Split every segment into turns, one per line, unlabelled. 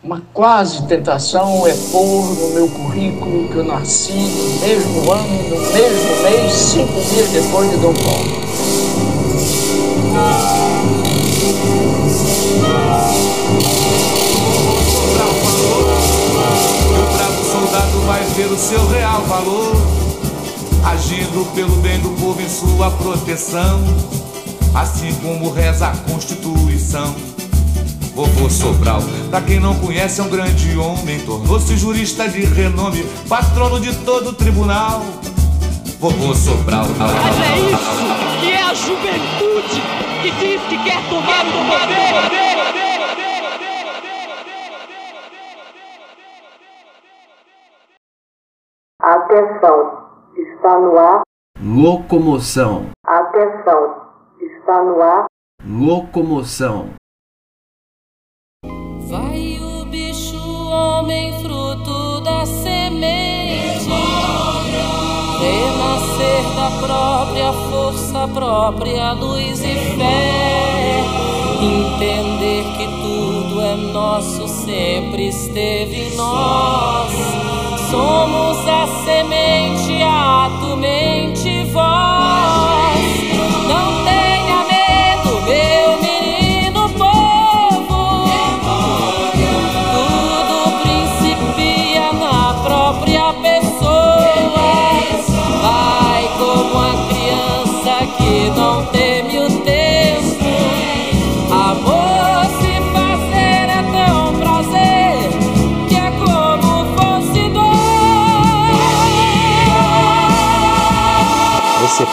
Uma quase tentação é pôr no meu currículo que eu nasci no mesmo ano, no mesmo mês, cinco dias depois de Dom Paulo.
o bravo soldado vai ver o seu real valor, agindo pelo bem do povo em sua proteção, assim como reza a Constituição. Vovô Sobral, pra quem não conhece, é um grande homem, tornou-se jurista de renome, patrono de todo o tribunal. Vovô Sobral.
Mas é isso que é a juventude que diz que quer tomar o poder.
Atenção, está no ar.
Locomoção.
Atenção, está no ar.
Locomoção.
Homem, fruto da semente. Renascer da própria força, própria luz e fé. Entender que tudo é nosso, sempre esteve em nós. Somos a semente, ato, mente, voz.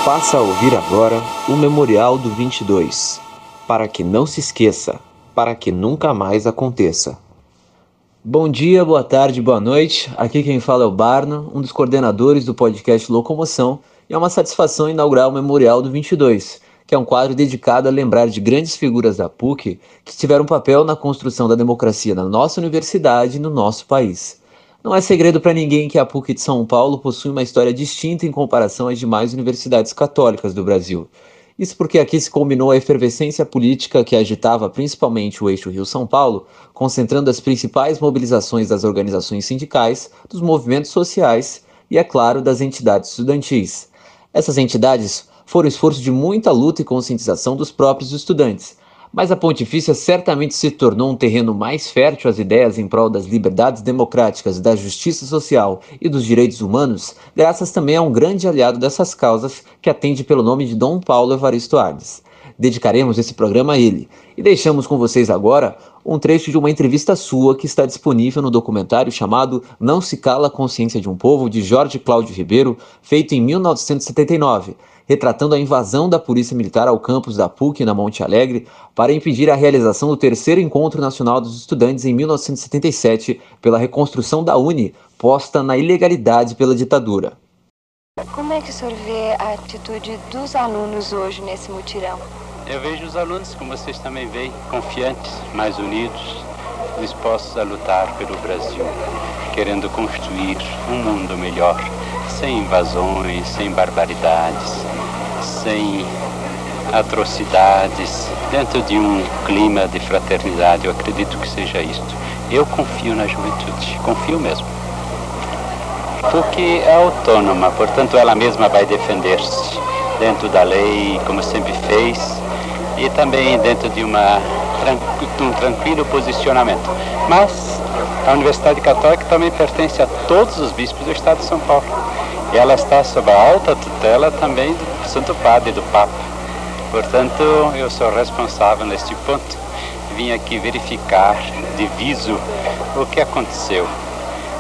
Passa a ouvir agora o Memorial do 22, para que não se esqueça, para que nunca mais aconteça. Bom dia, boa tarde, boa noite. Aqui quem fala é o Barno, um dos coordenadores do podcast Locomoção, e é uma satisfação inaugurar o Memorial do 22, que é um quadro dedicado a lembrar de grandes figuras da PUC que tiveram papel na construção da democracia na nossa universidade e no nosso país. Não é segredo para ninguém que a PUC de São Paulo possui uma história distinta em comparação às demais universidades católicas do Brasil. Isso porque aqui se combinou a efervescência política que agitava principalmente o eixo Rio-São Paulo, concentrando as principais mobilizações das organizações sindicais, dos movimentos sociais e, é claro, das entidades estudantis. Essas entidades foram esforço de muita luta e conscientização dos próprios estudantes, mas a Pontifícia certamente se tornou um terreno mais fértil às ideias em prol das liberdades democráticas, da justiça social e dos direitos humanos, graças também a um grande aliado dessas causas que atende pelo nome de Dom Paulo Evaristo Arnes. Dedicaremos esse programa a ele e deixamos com vocês agora um trecho de uma entrevista sua que está disponível no documentário chamado Não se cala a consciência de um povo de Jorge Cláudio Ribeiro, feito em 1979 retratando a invasão da Polícia Militar ao campus da PUC na Monte Alegre para impedir a realização do terceiro Encontro Nacional dos Estudantes em 1977 pela reconstrução da Uni, posta na ilegalidade pela ditadura.
Como é que o senhor vê a atitude dos alunos hoje nesse mutirão?
Eu vejo os alunos, como vocês também veem, confiantes, mais unidos, dispostos a lutar pelo Brasil, querendo construir um mundo melhor, sem invasões, sem barbaridades, sem atrocidades, dentro de um clima de fraternidade. Eu acredito que seja isto. Eu confio na juventude, confio mesmo. Porque é autônoma, portanto ela mesma vai defender-se dentro da lei, como sempre fez, e também dentro de uma, um tranquilo posicionamento. Mas a Universidade Católica também pertence a todos os bispos do Estado de São Paulo. E ela está sob a alta tutela também do Santo Padre e do Papa. Portanto, eu sou responsável neste ponto. Vim aqui verificar, diviso, o que aconteceu.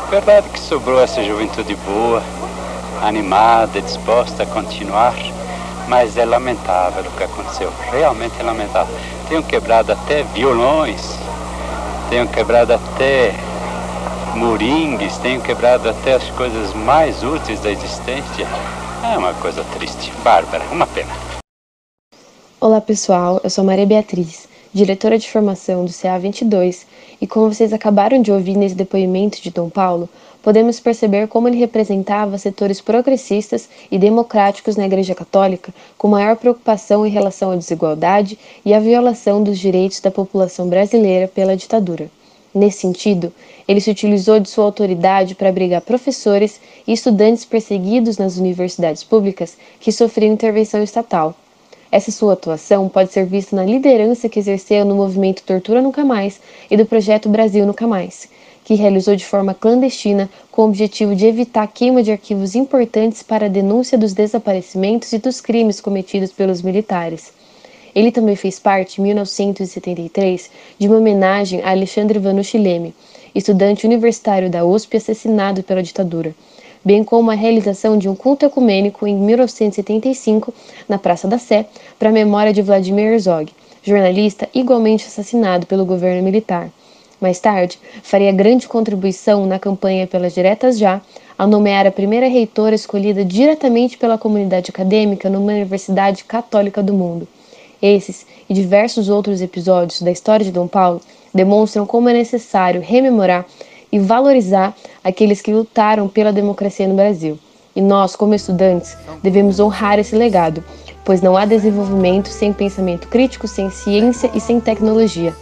Verdade que sobrou essa juventude boa, animada, disposta a continuar, mas é lamentável o que aconteceu. Realmente é lamentável. Tenham quebrado até violões, tenham quebrado até moringues, tenham quebrado até as coisas mais úteis da existência. É uma coisa triste, bárbara, uma pena.
Olá pessoal, eu sou Maria Beatriz, diretora de formação do CA 22, e como vocês acabaram de ouvir nesse depoimento de Dom Paulo, podemos perceber como ele representava setores progressistas e democráticos na Igreja Católica com maior preocupação em relação à desigualdade e à violação dos direitos da população brasileira pela ditadura. Nesse sentido, ele se utilizou de sua autoridade para abrigar professores e estudantes perseguidos nas universidades públicas que sofriam intervenção estatal. Essa sua atuação pode ser vista na liderança que exerceu no movimento Tortura Nunca Mais e do projeto Brasil Nunca Mais, que realizou de forma clandestina com o objetivo de evitar a queima de arquivos importantes para a denúncia dos desaparecimentos e dos crimes cometidos pelos militares. Ele também fez parte, em 1973, de uma homenagem a Alexandre Vanucci Leme, estudante universitário da USP assassinado pela ditadura, bem como a realização de um culto ecumênico em 1975 na Praça da Sé para a memória de Vladimir Herzog, jornalista igualmente assassinado pelo governo militar. Mais tarde, faria grande contribuição na campanha pelas Diretas Já, ao nomear a primeira reitora escolhida diretamente pela comunidade acadêmica numa universidade católica do mundo. Esses e diversos outros episódios da história de Dom Paulo demonstram como é necessário rememorar e valorizar aqueles que lutaram pela democracia no Brasil. E nós, como estudantes, devemos honrar esse legado, pois não há desenvolvimento sem pensamento crítico, sem ciência e sem tecnologia.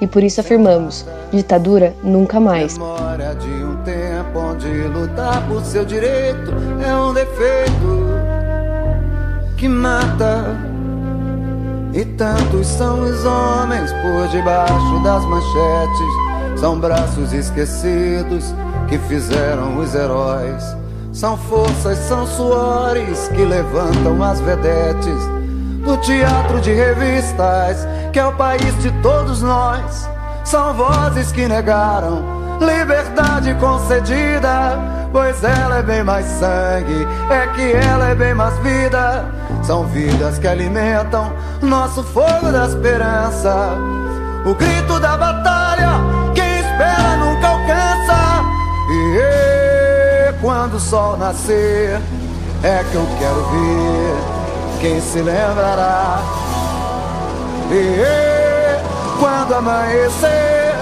E por isso afirmamos: ditadura nunca mais.
Memória de um tempo onde lutar por seu direito é um defeito que mata e tantos são os homens por debaixo das manchetes. São braços esquecidos que fizeram os heróis. São forças, são suores que levantam as vedetes do teatro de revistas, que é o país de todos nós. São vozes que negaram liberdade concedida, pois ela é bem mais sangue, é que ela é bem mais vida. São vidas que alimentam nosso fogo da esperança. O grito da batalha, quem espera nunca alcança. E quando o sol nascer, é que eu quero ver quem se lembrará. E quando amanhecer,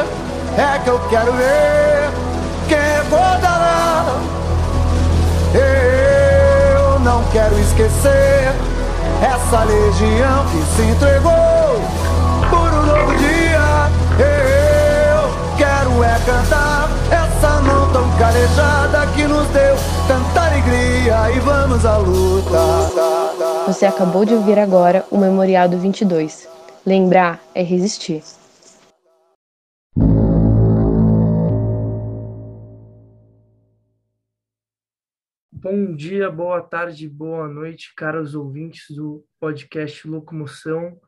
é que eu quero ver quem recordará. Eu não quero esquecer essa legião que se entregou por um novo dia. Calejada que nos deu tanta alegria e vamos à luta.
Você acabou de ouvir agora o Memorial do 22. Lembrar é resistir.
Bom dia, boa tarde, boa noite, caros ouvintes do podcast Locomoção.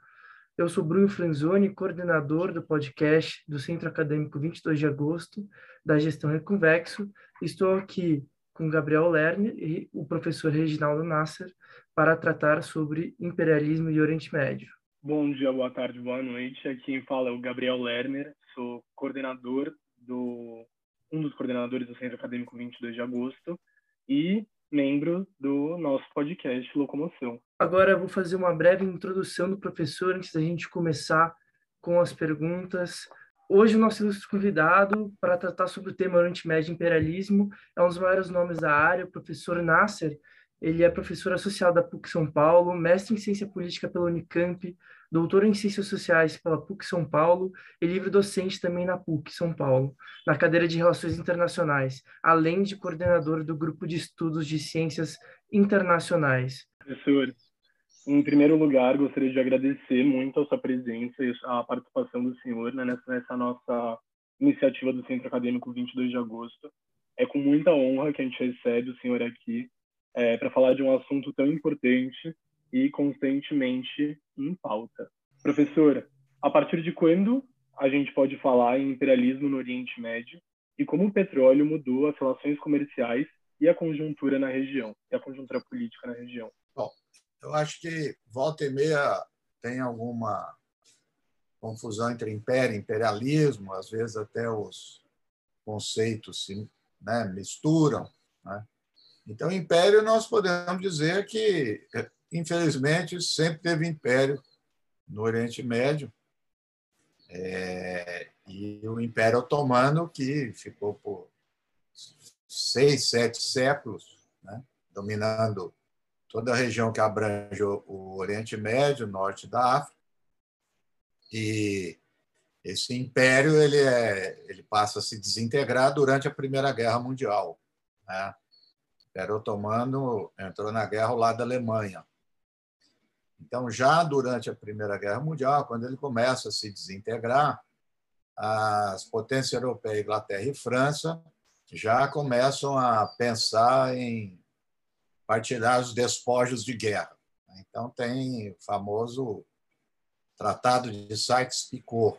Eu sou Bruno Franzoni, coordenador do podcast do Centro Acadêmico 22 de Agosto, da Gestão Reconvexo. Estou aqui com Gabriel Lerner e o professor Reginaldo Nasser para tratar sobre imperialismo e Oriente Médio.
Bom dia, boa tarde, boa noite. Aqui quem fala é o Gabriel Lerner, sou coordenador do um dos coordenadores do Centro Acadêmico 22 de Agosto e membro do nosso podcast Locomoção.
Agora eu vou fazer uma breve introdução do professor antes da gente começar com as perguntas. Hoje o nosso ilustre convidado para tratar sobre o tema Oriente Imperialismo é um dos maiores nomes da área, o professor Nasser. Ele é professor associado da PUC São Paulo, mestre em Ciência Política pela Unicamp, doutor em Ciências Sociais pela PUC São Paulo e livre-docente também na PUC São Paulo, na cadeira de Relações Internacionais, além de coordenador do Grupo de Estudos de Ciências Internacionais.
Professor, em primeiro lugar, gostaria de agradecer muito a sua presença e a participação do senhor né, nessa, nessa nossa iniciativa do Centro Acadêmico 22 de agosto. É com muita honra que a gente recebe o senhor aqui é, para falar de um assunto tão importante e constantemente em pauta. Professor, a partir de quando a gente pode falar em imperialismo no Oriente Médio e como o petróleo mudou as relações comerciais e a conjuntura na região, e a conjuntura política na região?
Bom, eu acho que volta e meia tem alguma confusão entre império e imperialismo, às vezes até os conceitos se né, misturam. Né? Então, império, nós podemos dizer que infelizmente, sempre teve império no Oriente Médio. É, e o Império Otomano, que ficou por seis, sete séculos, né, dominando toda a região que abrange o Oriente Médio, norte da África. E esse império ele, é, ele passa a se desintegrar durante a Primeira Guerra Mundial. Né? O Império Otomano entrou na guerra ao lado da Alemanha. Então, já durante a Primeira Guerra Mundial, quando ele começa a se desintegrar, as potências europeias, Inglaterra e França, já começam a pensar em partilhar os despojos de guerra. Então, tem o famoso Tratado de Sykes-Picot,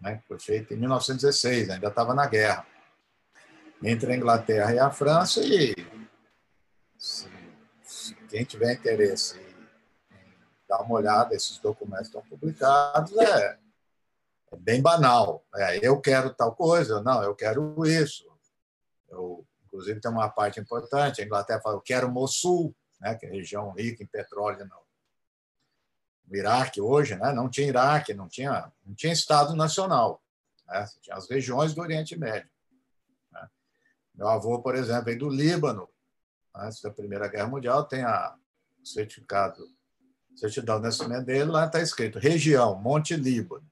né, foi feito em 1916, ainda estava na guerra, entre a Inglaterra e a França, e se, se quem tiver interesse em dar uma olhada, esses documentos estão publicados, é, é bem banal. É, eu quero tal coisa, não, eu quero isso. Eu, inclusive, tem uma parte importante, a Inglaterra fala, eu quero Mossul, né, que é região rica em petróleo no, Iraque hoje, né, não tinha Iraque, não tinha, não tinha Estado Nacional, né, tinha as regiões do Oriente Médio. Né. Meu avô, por exemplo, veio do Líbano, antes da Primeira Guerra Mundial, tem a, certificado, certidão de nascimento dele, lá está escrito região, Monte Líbano,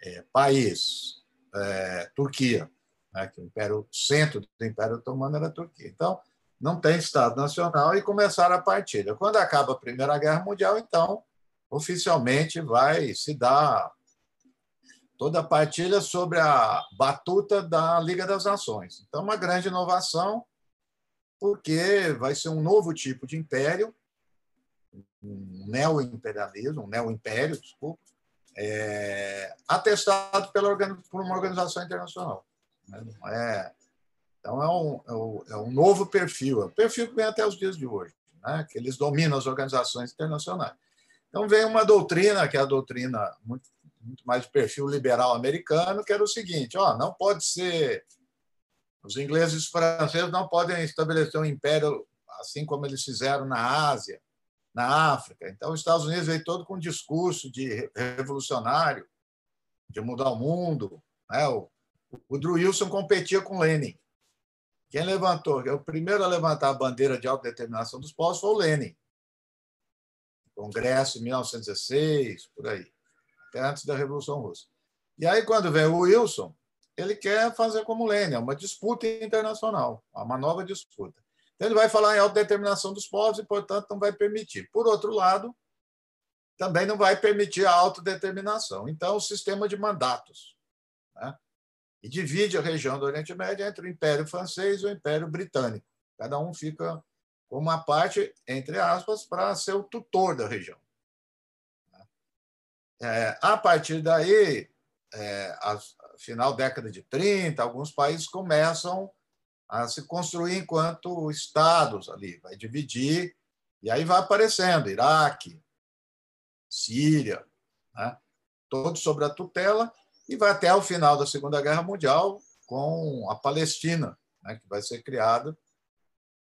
é, país, é, Turquia, né, que o, império, centro do Império Otomano era a Turquia. Então, não tem Estado Nacional e começaram a partilha. Quando acaba a Primeira Guerra Mundial, então, oficialmente vai se dar toda a partilha sobre a batuta da Liga das Nações. Então, uma grande inovação, porque vai ser um novo tipo de império, um neo-imperialismo, um neo-império, desculpa, é, atestado pela, por uma organização internacional. Né? Não é, então, é um, é é um novo perfil, é um perfil que vem até os dias de hoje, né? que eles dominam as organizações internacionais. Então, vem uma doutrina, que é a doutrina muito, muito mais de perfil liberal americano, que era o seguinte: ó, não pode ser. Os ingleses e os franceses não podem estabelecer um império assim como eles fizeram na Ásia, na África. Então, os Estados Unidos veio todo com um discurso de revolucionário, de mudar o mundo. Né? O, o Woodrow Wilson competia com Lenin. Quem levantou, o primeiro a levantar a bandeira de autodeterminação dos povos foi o Lenin. Congresso em 1916, por aí, até antes da Revolução Russa. E aí, quando vem o Wilson, ele quer fazer como Lenin, é uma disputa internacional, uma nova disputa. Então, ele vai falar em autodeterminação dos povos e, portanto, não vai permitir. Por outro lado, também não vai permitir a autodeterminação. Então, o sistema de mandatos. Né? E divide a região do Oriente Médio entre o Império Francês e o Império Britânico. Cada um fica com uma parte, entre aspas, para ser o tutor da região. É, a partir daí, é, a, final da década de 30, alguns países começam a se construir enquanto estados ali, vai dividir, e aí vai aparecendo Iraque, Síria, né? todos sob a tutela, e vai até o final da Segunda Guerra Mundial com a Palestina, né? que vai ser criada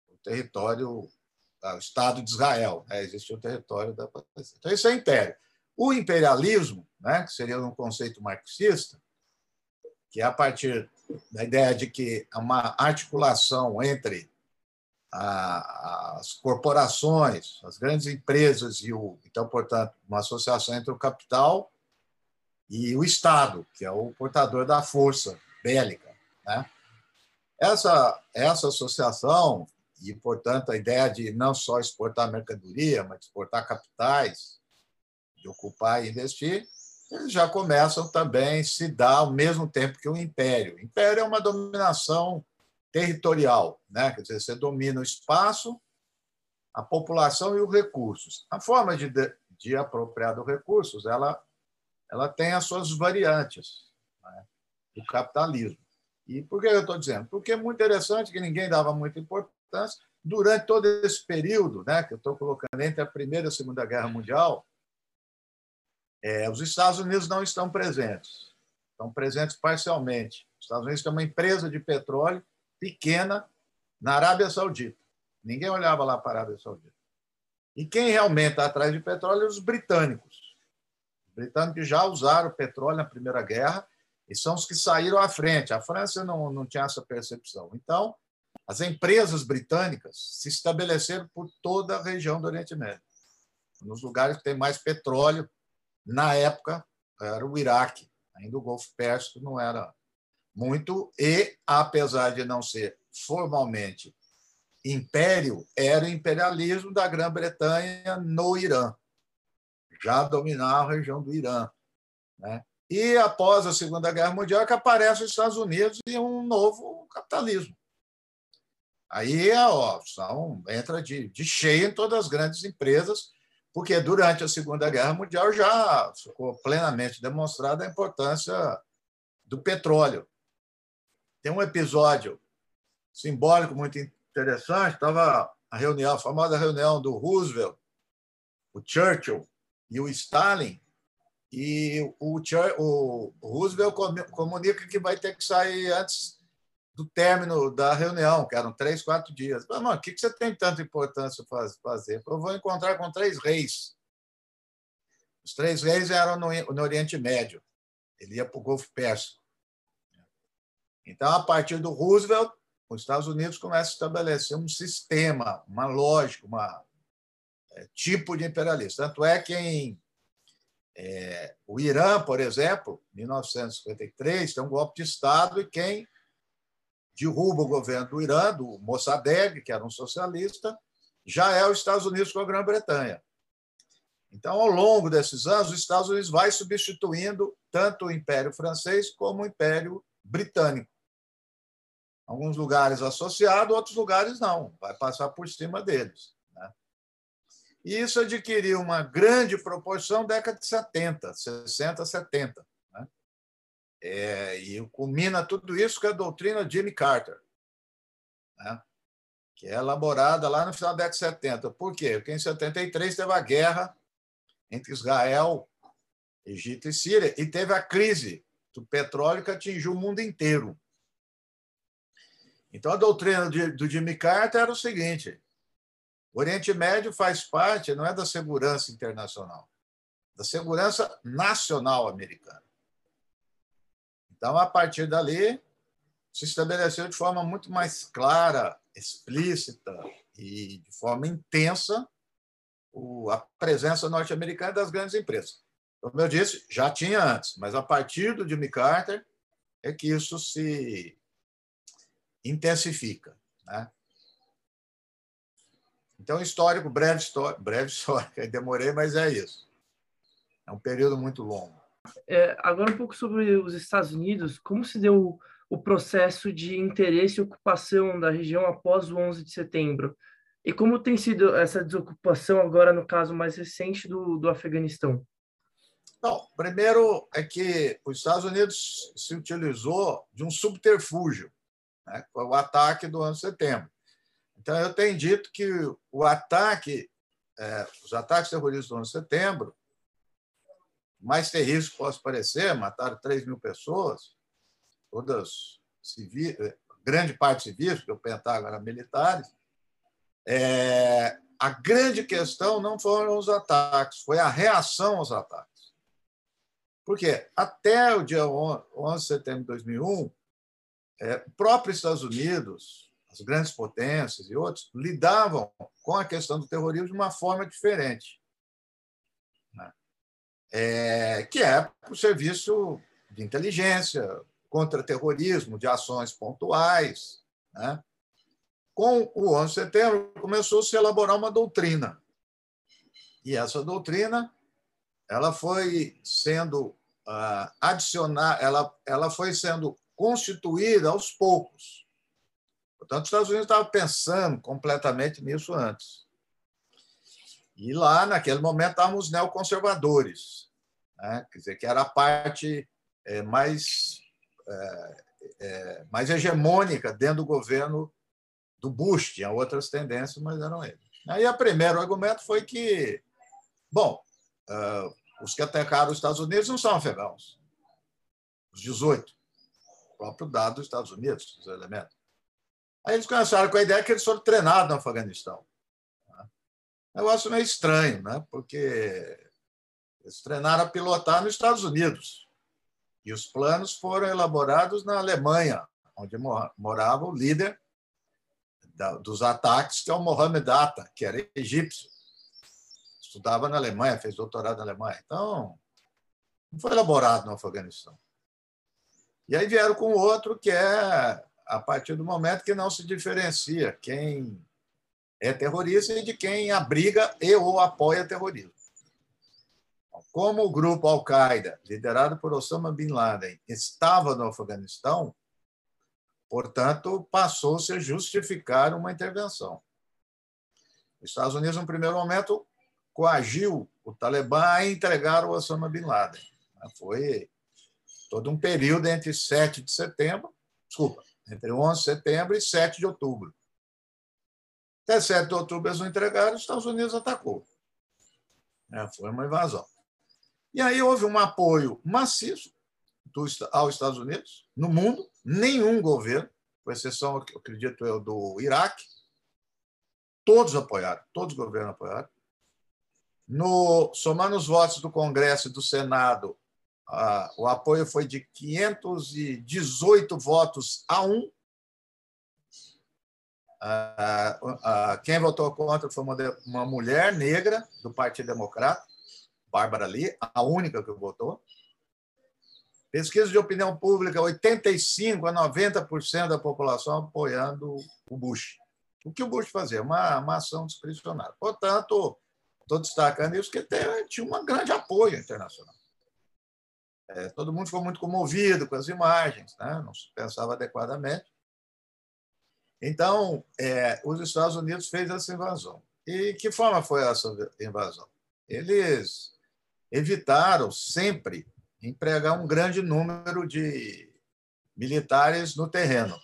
o território, o Estado de Israel, né? existe o território da Palestina. Então, isso é império. O imperialismo, né? que seria um conceito marxista, que é a partir da ideia de que uma articulação entre as corporações, as grandes empresas e o então, portanto, uma associação entre o capital e o Estado, que é o portador da força bélica, né? Essa essa associação e, portanto, a ideia de não só exportar mercadoria, mas exportar capitais, de ocupar e investir, eles já começam também se dar ao mesmo tempo que o império. O império é uma dominação territorial, né? quer dizer, você domina o espaço, a população e os recursos. A forma de, de apropriar dos recursos, ela, ela tem as suas variantes né? do capitalismo. E por que eu estou dizendo? Porque é muito interessante que ninguém dava muita importância. Durante todo esse período, né, que eu estou colocando entre a Primeira e a Segunda Guerra Mundial, é, os Estados Unidos não estão presentes, estão presentes parcialmente. Os Estados Unidos têm uma empresa de petróleo pequena na Arábia Saudita. Ninguém olhava lá para a Arábia Saudita. E quem realmente está atrás de petróleo é os britânicos. Os britânicos já usaram petróleo na Primeira Guerra e são os que saíram à frente. A França não, não tinha essa percepção. Então, as empresas britânicas se estabeleceram por toda a região do Oriente Médio, nos lugares que tem mais petróleo na época, era o Iraque, Ainda o Golfo Pérsico não era muito, e, apesar de não ser formalmente império, era o imperialismo da Grã-Bretanha no Irã, já dominava a região do Irã. Né? E após a Segunda Guerra Mundial, que aparece os Estados Unidos e um novo capitalismo. Aí opção entra de, de cheio em todas as grandes empresas, porque durante a Segunda Guerra Mundial já ficou plenamente demonstrada a importância do petróleo. Tem um episódio simbólico muito interessante, estava a reunião, a famosa reunião do Roosevelt, o Churchill e o Stalin, e o, o Roosevelt comunica que vai ter que sair antes do término da reunião, que eram três, quatro dias. Mas, mano, o que você tem tanta importância fazer? Eu vou encontrar com três reis. Os três reis eram no, Oriente Médio. Ele ia para o Golfo Pérsico. Então, a partir do Roosevelt, os Estados Unidos começam a estabelecer um sistema, uma lógica, um é, tipo de imperialista. Tanto é que em é, o Irã, por exemplo, em 1953, tem um golpe de Estado e quem derruba o governo do Irã, do Mossadegh, que era um socialista, já é os Estados Unidos com a Grã-Bretanha. Então, ao longo desses anos, os Estados Unidos vai substituindo tanto o Império Francês como o Império Britânico. Alguns lugares associado, outros lugares não, vai passar por cima deles. Né? E isso adquiriu uma grande proporção década de 70, 60, 70. É, e culmina tudo isso com a doutrina Jimmy Carter, né? que é elaborada lá no final da década de 70. Por quê? Porque em 73 teve a guerra entre Israel, Egito e Síria, e teve a crise do petróleo que atingiu o mundo inteiro. Então, a doutrina do Jimmy Carter era o seguinte: o Oriente Médio faz parte, não é da segurança internacional, da segurança nacional americana. Então, a partir dali, se estabeleceu de forma muito mais clara, explícita e de forma intensa a presença norte-americana das grandes empresas. Como eu disse, já tinha antes, mas a partir do Jimmy Carter é que isso se intensifica. Né? Então, histórico, breve histórico, breve histórico, demorei, mas é isso. É um período muito longo.
É, agora um pouco sobre os Estados Unidos, como se deu o processo de interesse e ocupação da região após o 11 de setembro? E como tem sido essa desocupação agora no caso mais recente do, do Afeganistão?
Não, primeiro é que os Estados Unidos se utilizou de um subterfúgio, né, o ataque do ano de setembro. Então, eu tenho dito que o ataque, é, os ataques terroristas do ano de setembro, mais terrível que possa parecer, mataram 3 mil pessoas, todas civis, eh, grande parte civis, porque o Pentágono era militares. É, a grande questão não foram os ataques, foi a reação aos ataques. Porque até o dia 11 de setembro de 2001, é, o próprio Estados Unidos, as grandes potências e outros, lidavam com a questão do terrorismo de uma forma diferente é, que é o serviço de inteligência, contra-terrorismo, de ações pontuais. Né? Com o 11 de setembro, começou a se elaborar uma doutrina. E essa doutrina ela foi sendo uh, adicionada, ela, ela foi sendo constituída aos poucos. Portanto, os Estados Unidos estavam pensando completamente nisso antes. E lá, naquele momento, estavam os neoconservadores, né? quer dizer, que era a parte é, mais, é, mais hegemônica dentro do governo do Bush. Tinha outras tendências, mas eram eles. Aí, o primeiro argumento foi que, bom, uh, os que atacaram os Estados Unidos não são afegãos. Os 18. O próprio dado dos Estados Unidos, os elementos. Aí eles começaram com a ideia que eles foram treinados no Afeganistão. Negócio meio estranho, né? porque eles treinaram a pilotar nos Estados Unidos. E os planos foram elaborados na Alemanha, onde morava o líder dos ataques, que é o Mohamed Atta, que era egípcio. Estudava na Alemanha, fez doutorado na Alemanha. Então, não foi elaborado no Afeganistão. E aí vieram com outro que é a partir do momento que não se diferencia quem é terrorista e de quem abriga e ou apoia terrorismo. Como o grupo Al-Qaeda, liderado por Osama Bin Laden, estava no Afeganistão, portanto, passou-se a justificar uma intervenção. Os Estados Unidos, no primeiro momento, coagiu o Talibã a entregar o Osama Bin Laden. Foi todo um período entre 7 de setembro, desculpa, entre 11 de setembro e 7 de outubro. Até 7 de outubro eles não entregaram, os Estados Unidos atacou. É, foi uma invasão. E aí houve um apoio maciço aos Estados Unidos, no mundo, nenhum governo, com exceção, acredito eu, do Iraque, todos apoiaram, todos os governos apoiaram. No, somando os votos do Congresso e do Senado, o apoio foi de 518 votos a um. Quem votou contra foi uma, uma mulher negra do Partido Democrata, Bárbara Lee, a única que votou. Pesquisa de opinião pública, 85 a 90% da população apoiando o Bush. O que o Bush fazia? Uma, uma ação discricionária. Portanto, estou destacando isso porque tinha um grande apoio internacional. É, todo mundo ficou muito comovido com as imagens, né? não se pensava adequadamente. Então, é, os Estados Unidos fez essa invasão. E que forma foi essa invasão? Eles evitaram sempre empregar um grande número de militares no terreno.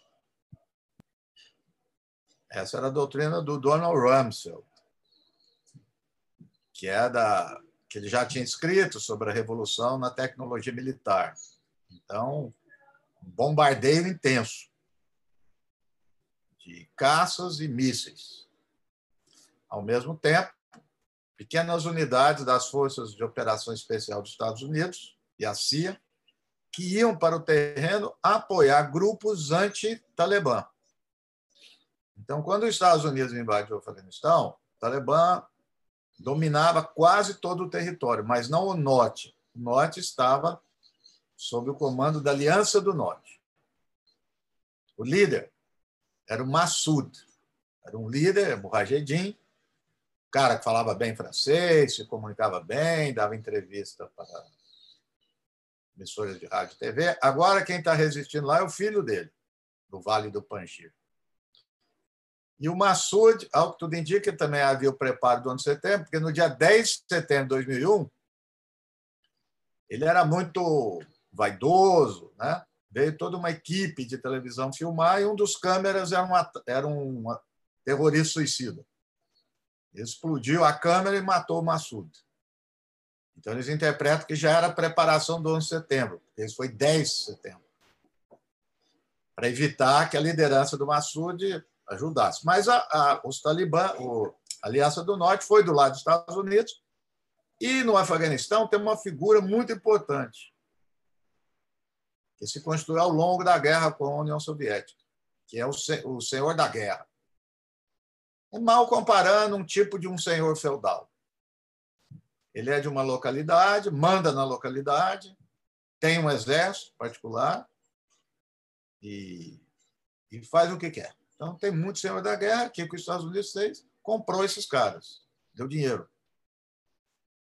Essa era a doutrina do Donald Rumsfeld, que é da que ele já tinha escrito sobre a revolução na tecnologia militar. Então, um bombardeio intenso de caças e mísseis. Ao mesmo tempo, pequenas unidades das Forças de Operação Especial dos Estados Unidos e a CIA que iam para o terreno apoiar grupos anti-Talibã. Então, quando os Estados Unidos invadiu o Afeganistão, o Talibã dominava quase todo o território, mas não o norte. O norte estava sob o comando da Aliança do Norte. O líder era o Massoud, era um líder, Mujahedin, cara que falava bem francês, se comunicava bem, dava entrevista para emissoras de rádio e TV. Agora, quem está resistindo lá é o filho dele, do Vale do Panjir. E o Massoud, ao que tudo indica, também havia o preparo do ano de setembro, porque no dia 10 de setembro de 2001, ele era muito vaidoso, né? veio toda uma equipe de televisão filmar e um dos câmeras era um, era um terrorista suicida. Explodiu a câmera e matou o Massoud. Então, eles interpretam que já era preparação do 11 de setembro, porque isso foi 10 de setembro, para evitar que a liderança do Massoud ajudasse. Mas a, a, os talibã, a Aliança do Norte foi do lado dos Estados Unidos e no Afeganistão tem uma figura muito importante que se construiu ao longo da guerra com a União Soviética, que é o, o senhor da guerra. É mal comparando um tipo de um senhor feudal. Ele é de uma localidade, manda na localidade, tem um exército particular e, e faz o que quer. Então, tem muito senhor da guerra. O que os Estados Unidos fez? Comprou esses caras, deu dinheiro.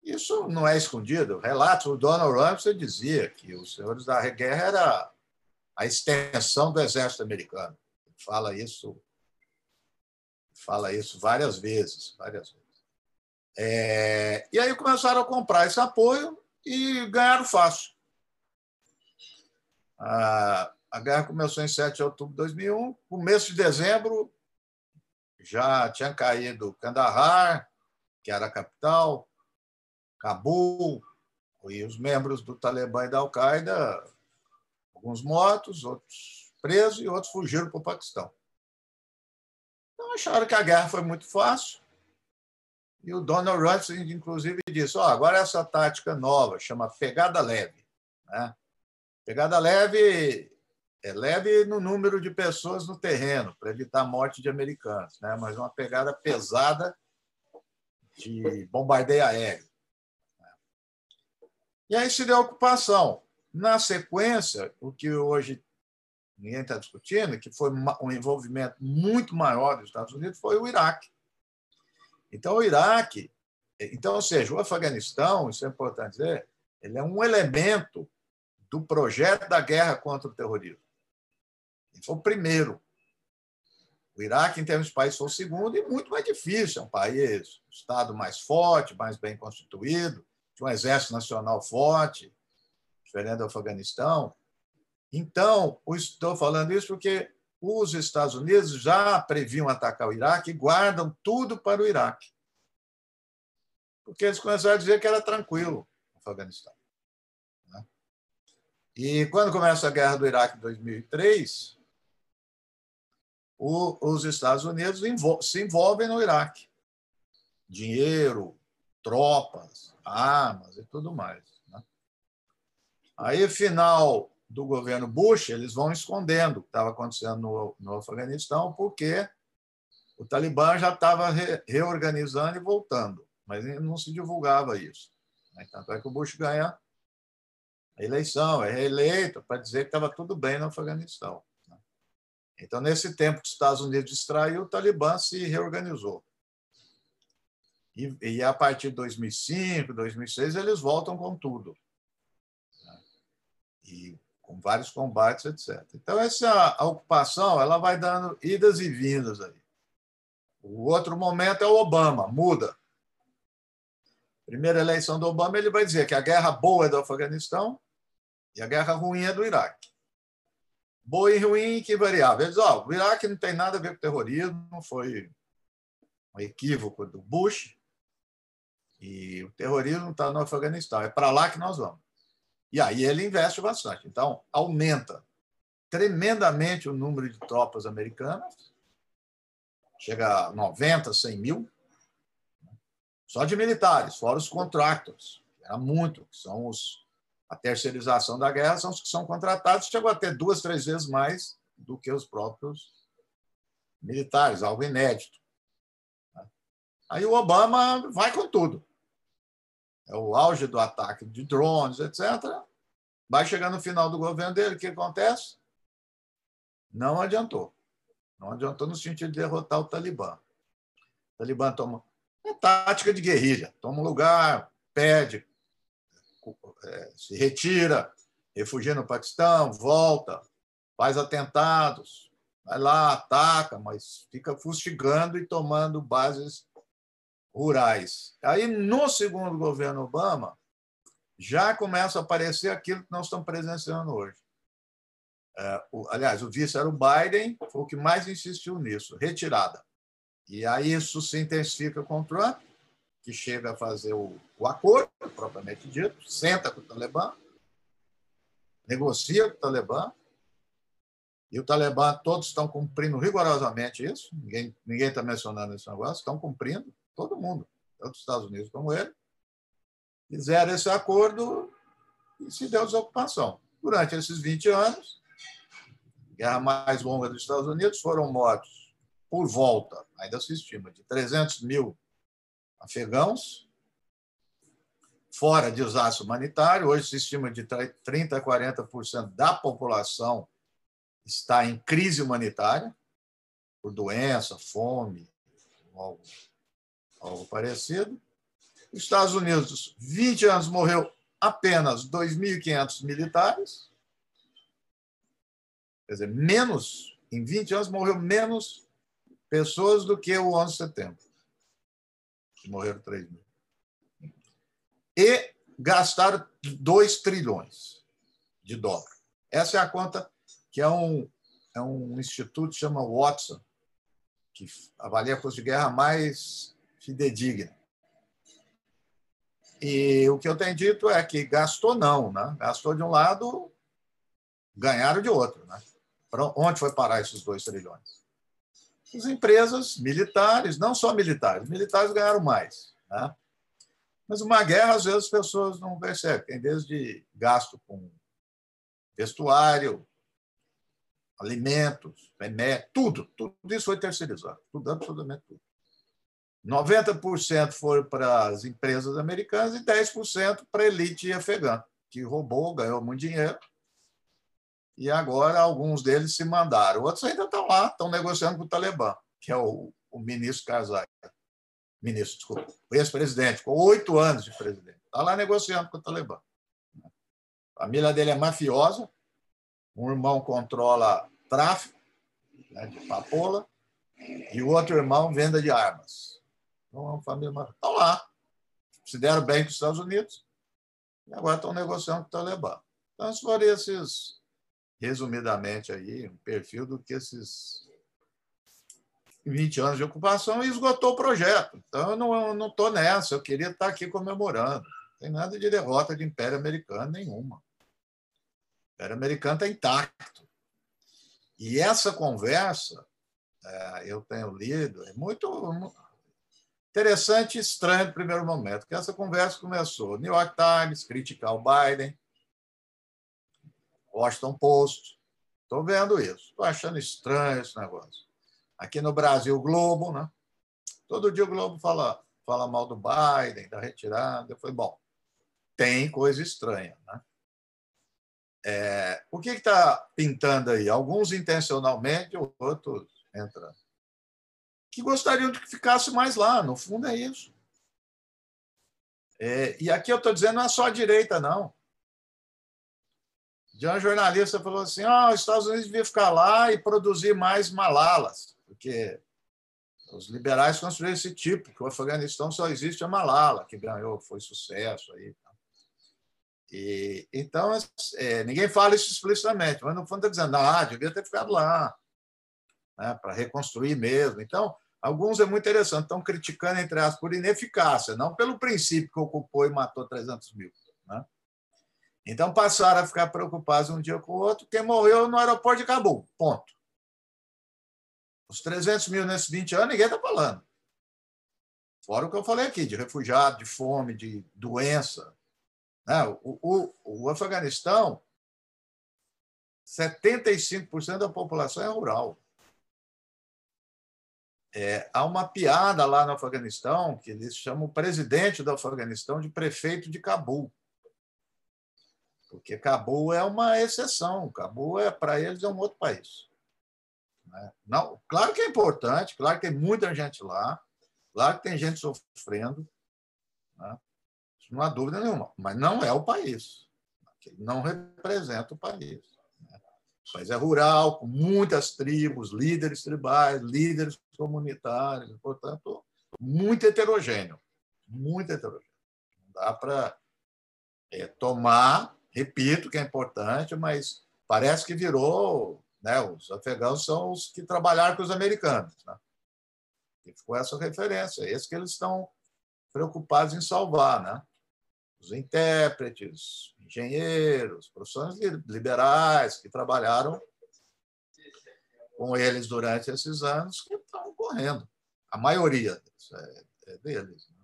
Isso não é escondido. Relatos, o Donald Rumsfeld dizia que os senhores da guerra era a extensão do exército americano. Ele fala isso, fala isso várias vezes, várias vezes. É, e aí começaram a comprar esse apoio e ganharam fácil. Ah, a guerra começou em 7 de outubro de 2001. Começo de dezembro, já tinha caído Kandahar, que era a capital, Cabul, e os membros do Talibã e da Al-Qaeda, alguns mortos, outros presos e outros fugiram para o Paquistão. Então acharam que a guerra foi muito fácil. E o Donald Rumsfeld, inclusive, disse: oh, agora essa tática nova, chama pegada leve. Né? Pegada leve é leve no número de pessoas no terreno, para evitar a morte de americanos, né? mas uma pegada pesada de bombardeio aéreo. E aí se deu a ocupação. Na sequência, o que hoje ninguém está discutindo, que foi um envolvimento muito maior dos Estados Unidos, foi o Iraque. Então, o Iraque, então, ou seja, o Afeganistão, isso é importante dizer, ele é um elemento do projeto da guerra contra o terrorismo. Foi o primeiro. O Iraque, em termos de país, foi o segundo e muito mais difícil. É um país, um Estado mais forte, mais bem constituído, tinha um exército nacional forte, diferente do Afeganistão. Então, estou falando isso porque os Estados Unidos já previam atacar o Iraque e guardam tudo para o Iraque. Porque eles começaram a dizer que era tranquilo o Afeganistão. Né? E quando começa a guerra do Iraque em 2003, os Estados Unidos se envolvem no Iraque. Dinheiro, tropas, armas e tudo mais. Né? Aí, final do governo Bush, eles vão escondendo o que estava acontecendo no, no Afeganistão, porque o Talibã já estava re, reorganizando e voltando, mas não se divulgava isso. Né? Tanto é que o Bush ganha a eleição, é reeleito, para dizer que estava tudo bem no Afeganistão. Então, nesse tempo que os Estados Unidos distraiu, o Talibã se reorganizou. E, e a partir de 2005, 2006, eles voltam com tudo. Né? E com vários combates, etc. Então, essa ocupação ela vai dando idas e vindas aí. O outro momento é o Obama, muda. Primeira eleição do Obama, ele vai dizer que a guerra boa é do Afeganistão e a guerra ruim é do Iraque. Boa e ruim, que variável? Ele diz, oh, o Iraque não tem nada a ver com terrorismo, foi um equívoco do Bush, e o terrorismo está no Afeganistão, é para lá que nós vamos. E aí ele investe bastante. Então, aumenta tremendamente o número de tropas americanas, chega a 90, 100 mil, só de militares, fora os contractors, era muito, que são os, a terceirização da guerra, são os que são contratados, chegou a ter duas, três vezes mais do que os próprios militares, algo inédito. Aí o Obama vai com tudo é o auge do ataque de drones, etc. Vai chegar no final do governo dele, o que acontece? Não adiantou. Não adiantou no sentido de derrotar o Talibã. O Talibã toma é tática de guerrilha, toma um lugar, pede, é, se retira, refugia no Paquistão, volta, faz atentados, vai lá, ataca, mas fica fustigando e tomando bases rurais. Aí, no segundo governo Obama, já começa a aparecer aquilo que nós estamos presenciando hoje. É, o, aliás, o vice era o Biden, foi o que mais insistiu nisso, retirada. E aí isso se intensifica com o Trump, que chega a fazer o, o acordo, propriamente dito, senta com o Talibã, negocia com o Talibã, e o Talibã, todos estão cumprindo rigorosamente isso, ninguém está mencionando esse negócio, estão cumprindo todo mundo, tanto os Estados Unidos como ele, fizeram esse acordo e se deu desocupação. Durante esses 20 anos, guerra mais longa dos Estados Unidos, foram mortos por volta, ainda se estima, de 300 mil afegãos, fora desastre humanitário. Hoje se estima de 30% a 40% da população está em crise humanitária, por doença, fome, algo algo parecido. Os Estados Unidos, 20 anos, morreu apenas 2.500 militares. Quer dizer, menos, em 20 anos, morreu menos pessoas do que o 11 de setembro. Morreram 3 mil. E gastaram 2 trilhões de dólares. Essa é a conta que é um, é um instituto que chama Watson, que avalia a de guerra mais fidedigna. E o que eu tenho dito é que gastou não, né? gastou de um lado, ganharam de outro. Né? Para onde foi parar esses dois trilhões? As empresas militares, não só militares, militares ganharam mais. Né? Mas uma guerra, às vezes, as pessoas não percebem. Tem desde gasto com vestuário, alimentos, remédio, tudo. Tudo isso foi terceirizado. Tudo, absolutamente tudo. 90% foram para as empresas americanas e 10% para a elite afegã. que roubou, ganhou muito dinheiro. E agora alguns deles se mandaram. Outros ainda estão lá, estão negociando com o Talibã, que é o, o ministro Karzai. Ministro, desculpa, ex-presidente, com oito anos de presidente. Está lá negociando com o Talibã. A família dele é mafiosa, um irmão controla tráfico né, de papoula e o outro irmão venda de armas. Então, é uma família mafiosa. Estão lá, se deram bem com os Estados Unidos e agora estão negociando com o Talibã. Então, foram esses, resumidamente, aí, um perfil do que esses 20 anos de ocupação e esgotou o projeto. Então, eu não estou nessa, eu queria estar aqui comemorando. Não tem nada de derrota de Império Americano nenhuma. O Império Americano está intacto. E essa conversa, é, eu tenho lido, é muito interessante e estranho no primeiro momento, que essa conversa começou New York Times, criticar o Biden, Washington Post. Estou vendo isso. Estou achando estranho esse negócio. Aqui no Brasil, o Globo, né? Todo dia o Globo fala, fala mal do Biden, da retirada. Foi bom. Tem coisa estranha, né? É, o que está pintando aí? Alguns intencionalmente, outros entrando. Que gostariam de que ficasse mais lá. No fundo, é isso. É, e aqui eu estou dizendo, não é só a direita, não. De uma jornalista falou assim: oh, os Estados Unidos devia ficar lá e produzir mais malalas, porque os liberais construíram esse tipo, que o Afeganistão só existe a Malala, que ganhou, foi sucesso aí. E, então, é, ninguém fala isso explicitamente, mas no fundo está dizendo, ah, devia ter ficado lá, né, para reconstruir mesmo. Então, alguns é muito interessante, estão criticando, entre aspas, por ineficácia, não pelo princípio que ocupou e matou 300 mil. Então, passaram a ficar preocupados um dia com o outro, quem morreu no aeroporto de Cabul, ponto. Os 300 mil nesses 20 anos, ninguém está falando. Fora o que eu falei aqui, de refugiado, de fome, de doença, né? O, o, o Afeganistão, 75% da população é rural. É, há uma piada lá no Afeganistão que eles chamam o presidente do Afeganistão de prefeito de Cabul. Porque Cabul é uma exceção. Cabul, é, para eles, é um outro país. Né? Não, claro que é importante, claro que tem muita gente lá, claro que tem gente sofrendo. Né? não há dúvida nenhuma, mas não é o país. Não representa o país. Né? O país é rural, com muitas tribos, líderes tribais, líderes comunitários, portanto, muito heterogêneo. Muito heterogêneo. Não dá para é, tomar, repito que é importante, mas parece que virou. Né, os afegãos são os que trabalharam com os americanos. Né? E ficou essa referência. É esse que eles estão preocupados em salvar. Né? os intérpretes, engenheiros, profissões liberais que trabalharam com eles durante esses anos que estão correndo. A maioria deles. É, é deles né?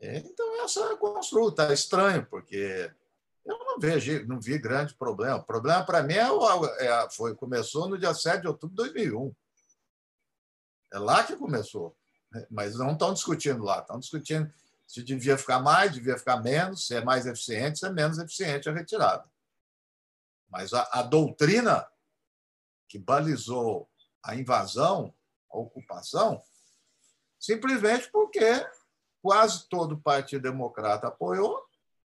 é, então, essa construta é estranho, porque eu não vejo, não vi grande problema. O problema para mim é, é, foi, começou no dia 7 de outubro de 2001. É lá que começou. Né? Mas não estão discutindo lá, estão discutindo se devia ficar mais, devia ficar menos, se é mais eficiente, se é menos eficiente a retirada. Mas a, a doutrina que balizou a invasão, a ocupação, simplesmente porque quase todo o Partido Democrata apoiou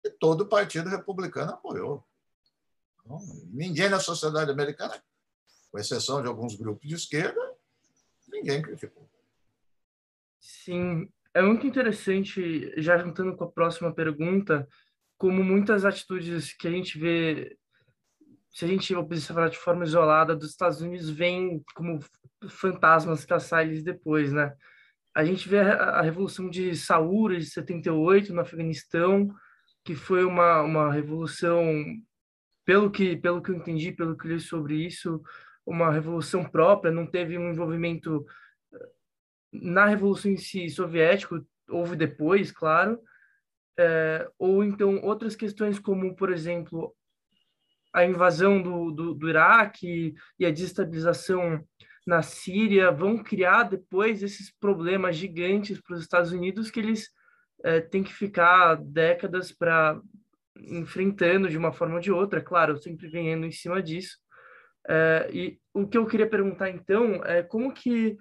e todo o Partido Republicano apoiou. Então, ninguém na sociedade americana, com exceção de alguns grupos de esquerda, ninguém criticou.
Sim, é muito interessante, já juntando com a próxima pergunta, como muitas atitudes que a gente vê, se a gente observar de forma isolada, dos Estados Unidos vêm como fantasmas caçar depois, né? A gente vê a Revolução de Saúra, de 78, no Afeganistão, que foi uma, uma revolução, pelo que, pelo que eu entendi, pelo que li sobre isso, uma revolução própria, não teve um envolvimento na Revolução em si soviética, houve depois, claro, é, ou então outras questões como, por exemplo, a invasão do, do, do Iraque e a desestabilização na Síria vão criar depois esses problemas gigantes para os Estados Unidos que eles é, têm que ficar décadas para enfrentando de uma forma ou de outra, claro, sempre ganhando em cima disso. É, e o que eu queria perguntar então é como que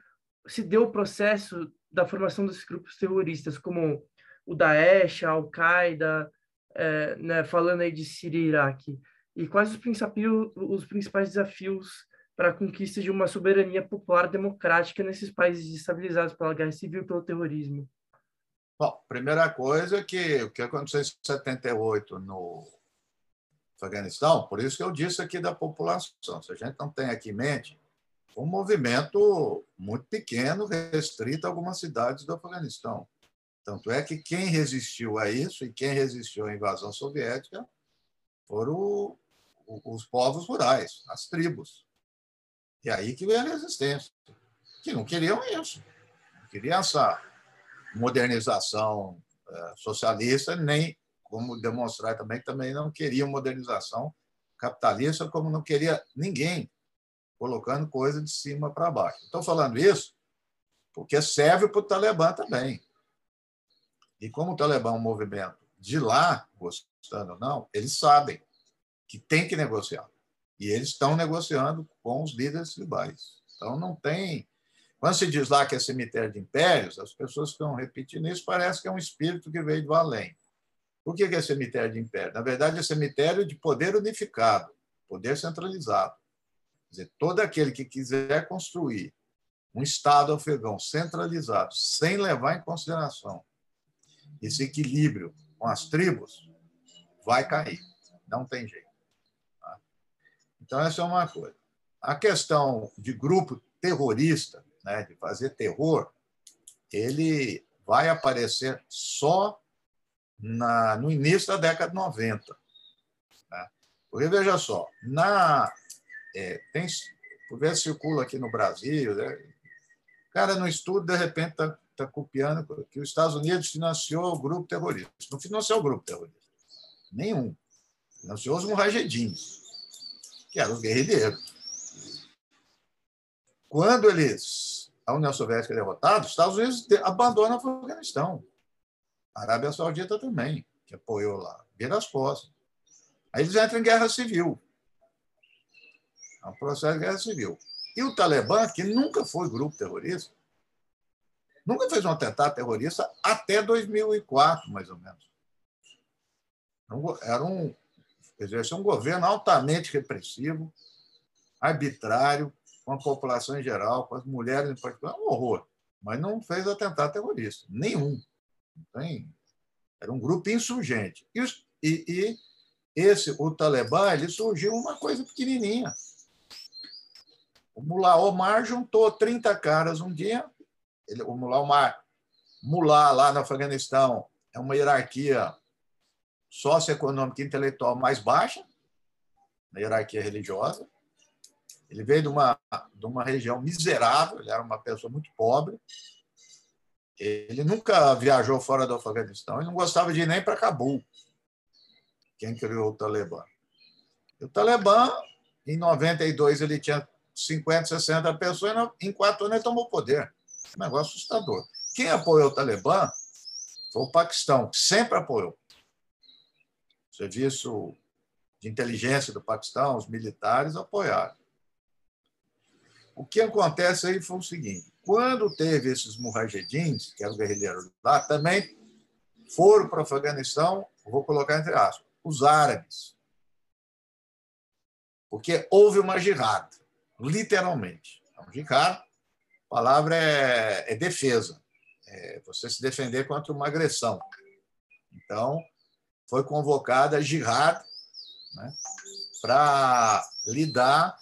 se deu o processo da formação desses grupos terroristas, como o Daesh, a Al-Qaeda, é, né, falando aí de Síria e Iraque, e quais os, os principais desafios para a conquista de uma soberania popular democrática nesses países estabilizados pela guerra civil e pelo terrorismo?
Bom, primeira coisa é que o que aconteceu em 78 no Afeganistão, por isso que eu disse aqui da população, se a gente não tem aqui em mente, um movimento muito pequeno, restrito a algumas cidades do Afeganistão. Tanto é que quem resistiu a isso e quem resistiu à invasão soviética foram os povos rurais, as tribos. E aí que veio a resistência, que não queriam isso, não queriam essa modernização eh, socialista, nem, como demonstrar também, também não queriam modernização capitalista, como não queria ninguém colocando coisa de cima para baixo. Estou falando isso porque serve para o Talibã também. E como o Talibã é um movimento de lá, gostando ou não, eles sabem que tem que negociar. E eles estão negociando com os líderes tribais. Então, não tem. Quando se diz lá que é cemitério de impérios, as pessoas estão repetindo isso, parece que é um espírito que veio do além. O que é cemitério de império? Na verdade, é cemitério de poder unificado, poder centralizado. Quer dizer, todo aquele que quiser construir um Estado afegão centralizado, sem levar em consideração esse equilíbrio com as tribos, vai cair. Não tem jeito. Então, essa é uma coisa. A questão de grupo terrorista, né, de fazer terror, ele vai aparecer só na, no início da década de 90. Né? Porque, veja só, na, é, tem, por vezes circula aqui no Brasil, né? o cara no estudo, de repente, está tá copiando que os Estados Unidos financiou o grupo terrorista. Não financiou o grupo terrorista. Nenhum. Financiou os mujahedins que eram os guerrilheiros. Quando eles, a União Soviética é derrotada, os Estados Unidos abandonam o Afeganistão. A Arábia Saudita também, que apoiou lá, vira as costas. Aí eles entram em guerra civil. É um processo de guerra civil. E o Talibã, que nunca foi grupo terrorista, nunca fez um atentado terrorista até 2004, mais ou menos. Era um, Exerce um governo altamente repressivo, arbitrário, com a população em geral, com as mulheres em particular, um horror. Mas não fez atentado terrorista, nenhum. Tem, era um grupo insurgente. E, e, e, esse, o Talibã, ele surgiu uma coisa pequenininha. O Mullah Omar juntou 30 caras um dia. Ele, o Mullah Omar, Mullah lá no Afeganistão, é uma hierarquia socioeconômica e intelectual mais baixa, na hierarquia religiosa. Ele veio de uma, de uma região miserável, ele era uma pessoa muito pobre. Ele nunca viajou fora do Afeganistão, ele não gostava de ir nem para Cabul, quem criou o Talibã. E o Talibã, em 92, ele tinha 50, 60 pessoas, em quatro anos ele tomou poder. Um negócio assustador. Quem apoiou o Talibã foi o Paquistão, que sempre apoiou. O serviço de inteligência do Paquistão, os militares apoiaram. O que acontece aí foi o seguinte: quando teve esses mujahedins, que eram guerrilheiros lá, também foram para o Afeganistão, vou colocar entre aspas, os árabes. Porque houve uma jihad, literalmente. Um jihad, palavra é, é defesa, é você se defender contra uma agressão. Então, foi convocada a jihad né, para lidar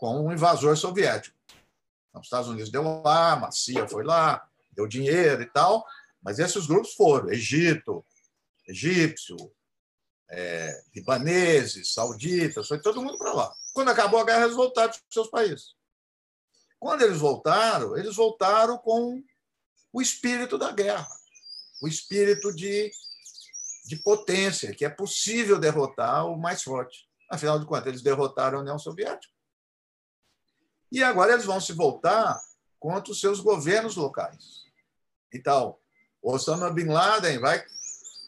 com um invasor soviético. Então, os Estados Unidos deu arma, a CIA foi lá, deu dinheiro e tal, mas esses grupos foram Egito, egípcio, é, libaneses, sauditas, foi todo mundo para lá. Quando acabou a guerra, eles voltaram para os seus países. Quando eles voltaram, eles voltaram com o espírito da guerra, o espírito de de potência, que é possível derrotar o mais forte. Afinal de contas, eles derrotaram a União Soviética. E agora eles vão se voltar contra os seus governos locais. Então, Osama Bin Laden vai,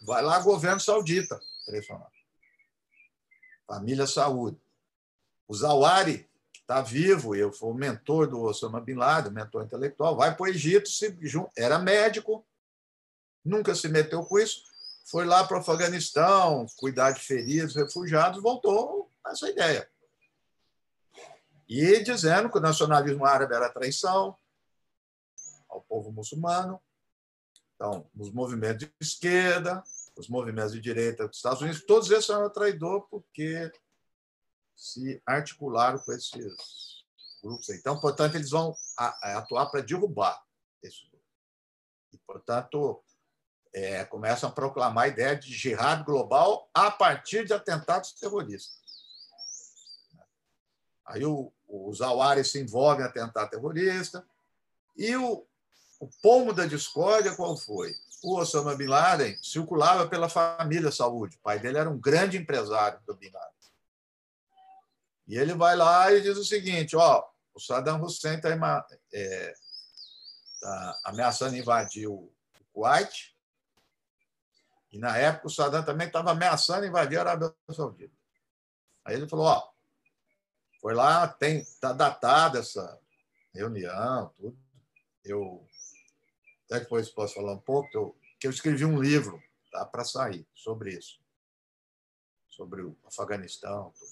vai lá governo saudita. Impressionante. Família Saúde. O Zawari, que está vivo, eu fui o mentor do Osama Bin Laden, mentor intelectual, vai para o Egito, se, era médico, nunca se meteu com isso, foi lá para o Afeganistão, cuidar de feridos, refugiados, voltou essa ideia. E dizendo que o nacionalismo árabe era traição ao povo muçulmano. Então, os movimentos de esquerda, os movimentos de direita dos Estados Unidos, todos esses são traidor porque se articularam com esses grupos. Então, portanto, eles vão atuar para derrubar esse grupo. E, portanto, é, começam a proclamar a ideia de jihad global a partir de atentados terroristas. Aí o, o Zawari se envolve em atentado terrorista. E o, o pomo da discórdia qual foi? O Osama Bin Laden circulava pela família Saúde. O pai dele era um grande empresário do Bin Laden. E ele vai lá e diz o seguinte: ó, o Saddam Hussein está é, tá ameaçando invadir o Kuwait e na época o Saddam também estava ameaçando invadir a Arábia Saudita. Aí ele falou: ó, foi lá, tem está datada essa reunião, tudo. Eu até depois posso falar um pouco, eu, que eu escrevi um livro tá, para sair sobre isso, sobre o Afeganistão. Tudo.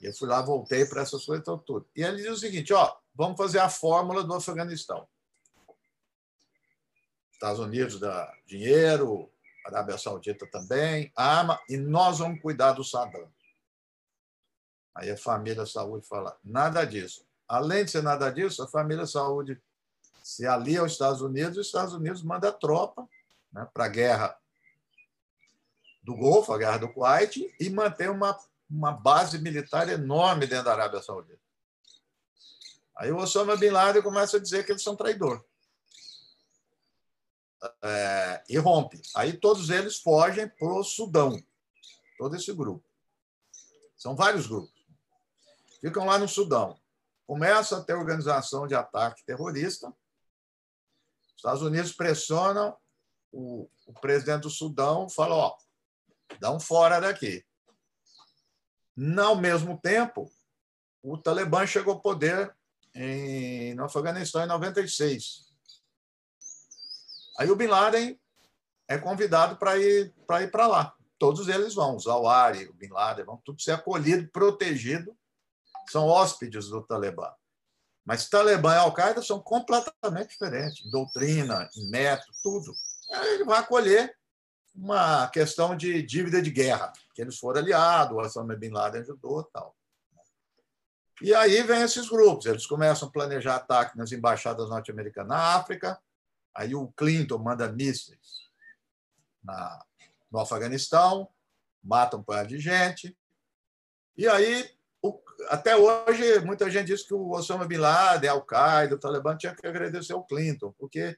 E eu fui lá, voltei para essas coisas então, tudo. E ele diz o seguinte: ó, vamos fazer a fórmula do Afeganistão. Estados Unidos dá dinheiro, Arábia Saudita também, arma, e nós vamos cuidar do Saddam. Aí a família Saúde fala: nada disso. Além de ser nada disso, a família Saúde se alia aos Estados Unidos e os Estados Unidos manda tropa né, para a guerra do Golfo, a guerra do Kuwait, e mantém uma, uma base militar enorme dentro da Arábia Saudita. Aí o Osama Bin Laden começa a dizer que eles são traidores é, e rompe. Aí todos eles fogem para o Sudão, todo esse grupo. São vários grupos. Ficam lá no Sudão. Começa a ter organização de ataque terrorista. Os Estados Unidos pressionam o, o presidente do Sudão, fala: ó, dá um fora daqui. Ao mesmo tempo, o Talibã chegou ao poder em, no Afeganistão em 96. Aí o Bin Laden é convidado para ir para ir para lá. Todos eles vão, o Zawari, o Bin Laden, vão tudo ser acolhido, protegido. São hóspedes do Talibã. Mas Talibã e Al-Qaeda são completamente diferentes, em doutrina, em método, tudo. Ele vai acolher uma questão de dívida de guerra, que eles foram aliados, o Osama Bin Laden ajudou tal. E aí vem esses grupos, eles começam a planejar ataque nas embaixadas norte-americanas na África, Aí o Clinton manda mísseis na, no Afeganistão, matam um par de gente. E aí, até hoje, muita gente diz que o Osama Bin Laden, Al-Qaeda, o Talibã tinha que agradecer ao Clinton, porque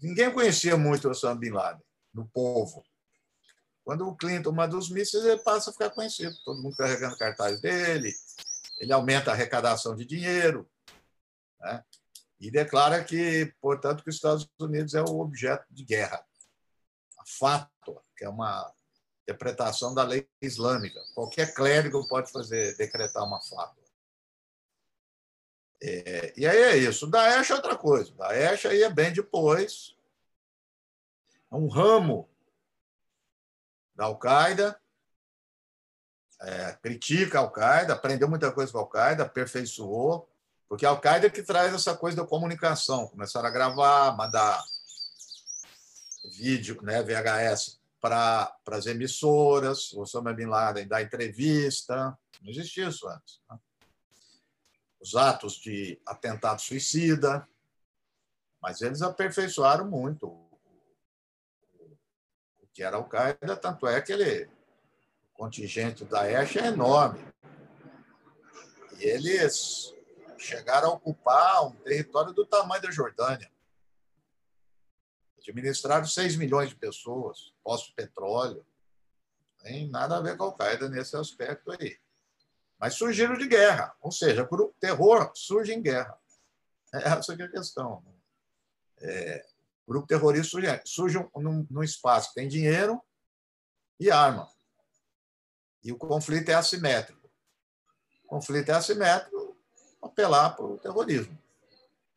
ninguém conhecia muito o Osama Bin Laden, no povo. Quando o Clinton manda os mísseis, ele passa a ficar conhecido. Todo mundo carregando cartaz dele, ele aumenta a arrecadação de dinheiro. Né? e declara que, portanto, que os Estados Unidos é o objeto de guerra. A fato, que é uma interpretação da lei islâmica. Qualquer clérigo pode fazer decretar uma fátua. É, e aí é isso. O Daesh é outra coisa. O Daesh aí é bem depois. É um ramo da Al-Qaeda, é, critica a Al-Qaeda, aprendeu muita coisa com a Al-Qaeda, aperfeiçoou, porque a Al-Qaeda é que traz essa coisa da comunicação. Começaram a gravar, mandar vídeo, né, VHS, para as emissoras, o Osama Bin Laden dar entrevista. Não existia isso antes. Né? Os atos de atentado suicida. Mas eles aperfeiçoaram muito o que era Al-Qaeda, tanto é que ele, o contingente da Daesh é enorme. E eles chegaram a ocupar um território do tamanho da Jordânia. Administraram 6 milhões de pessoas, posto petróleo. Tem nada a ver com a Al-Qaeda nesse aspecto aí. Mas surgiram de guerra, ou seja, o terror surge em guerra. É essa é a questão. É, o grupo terrorista surge, surge num, num espaço que tem dinheiro, e arma. E o conflito é assimétrico. O conflito é assimétrico, apelar para o terrorismo.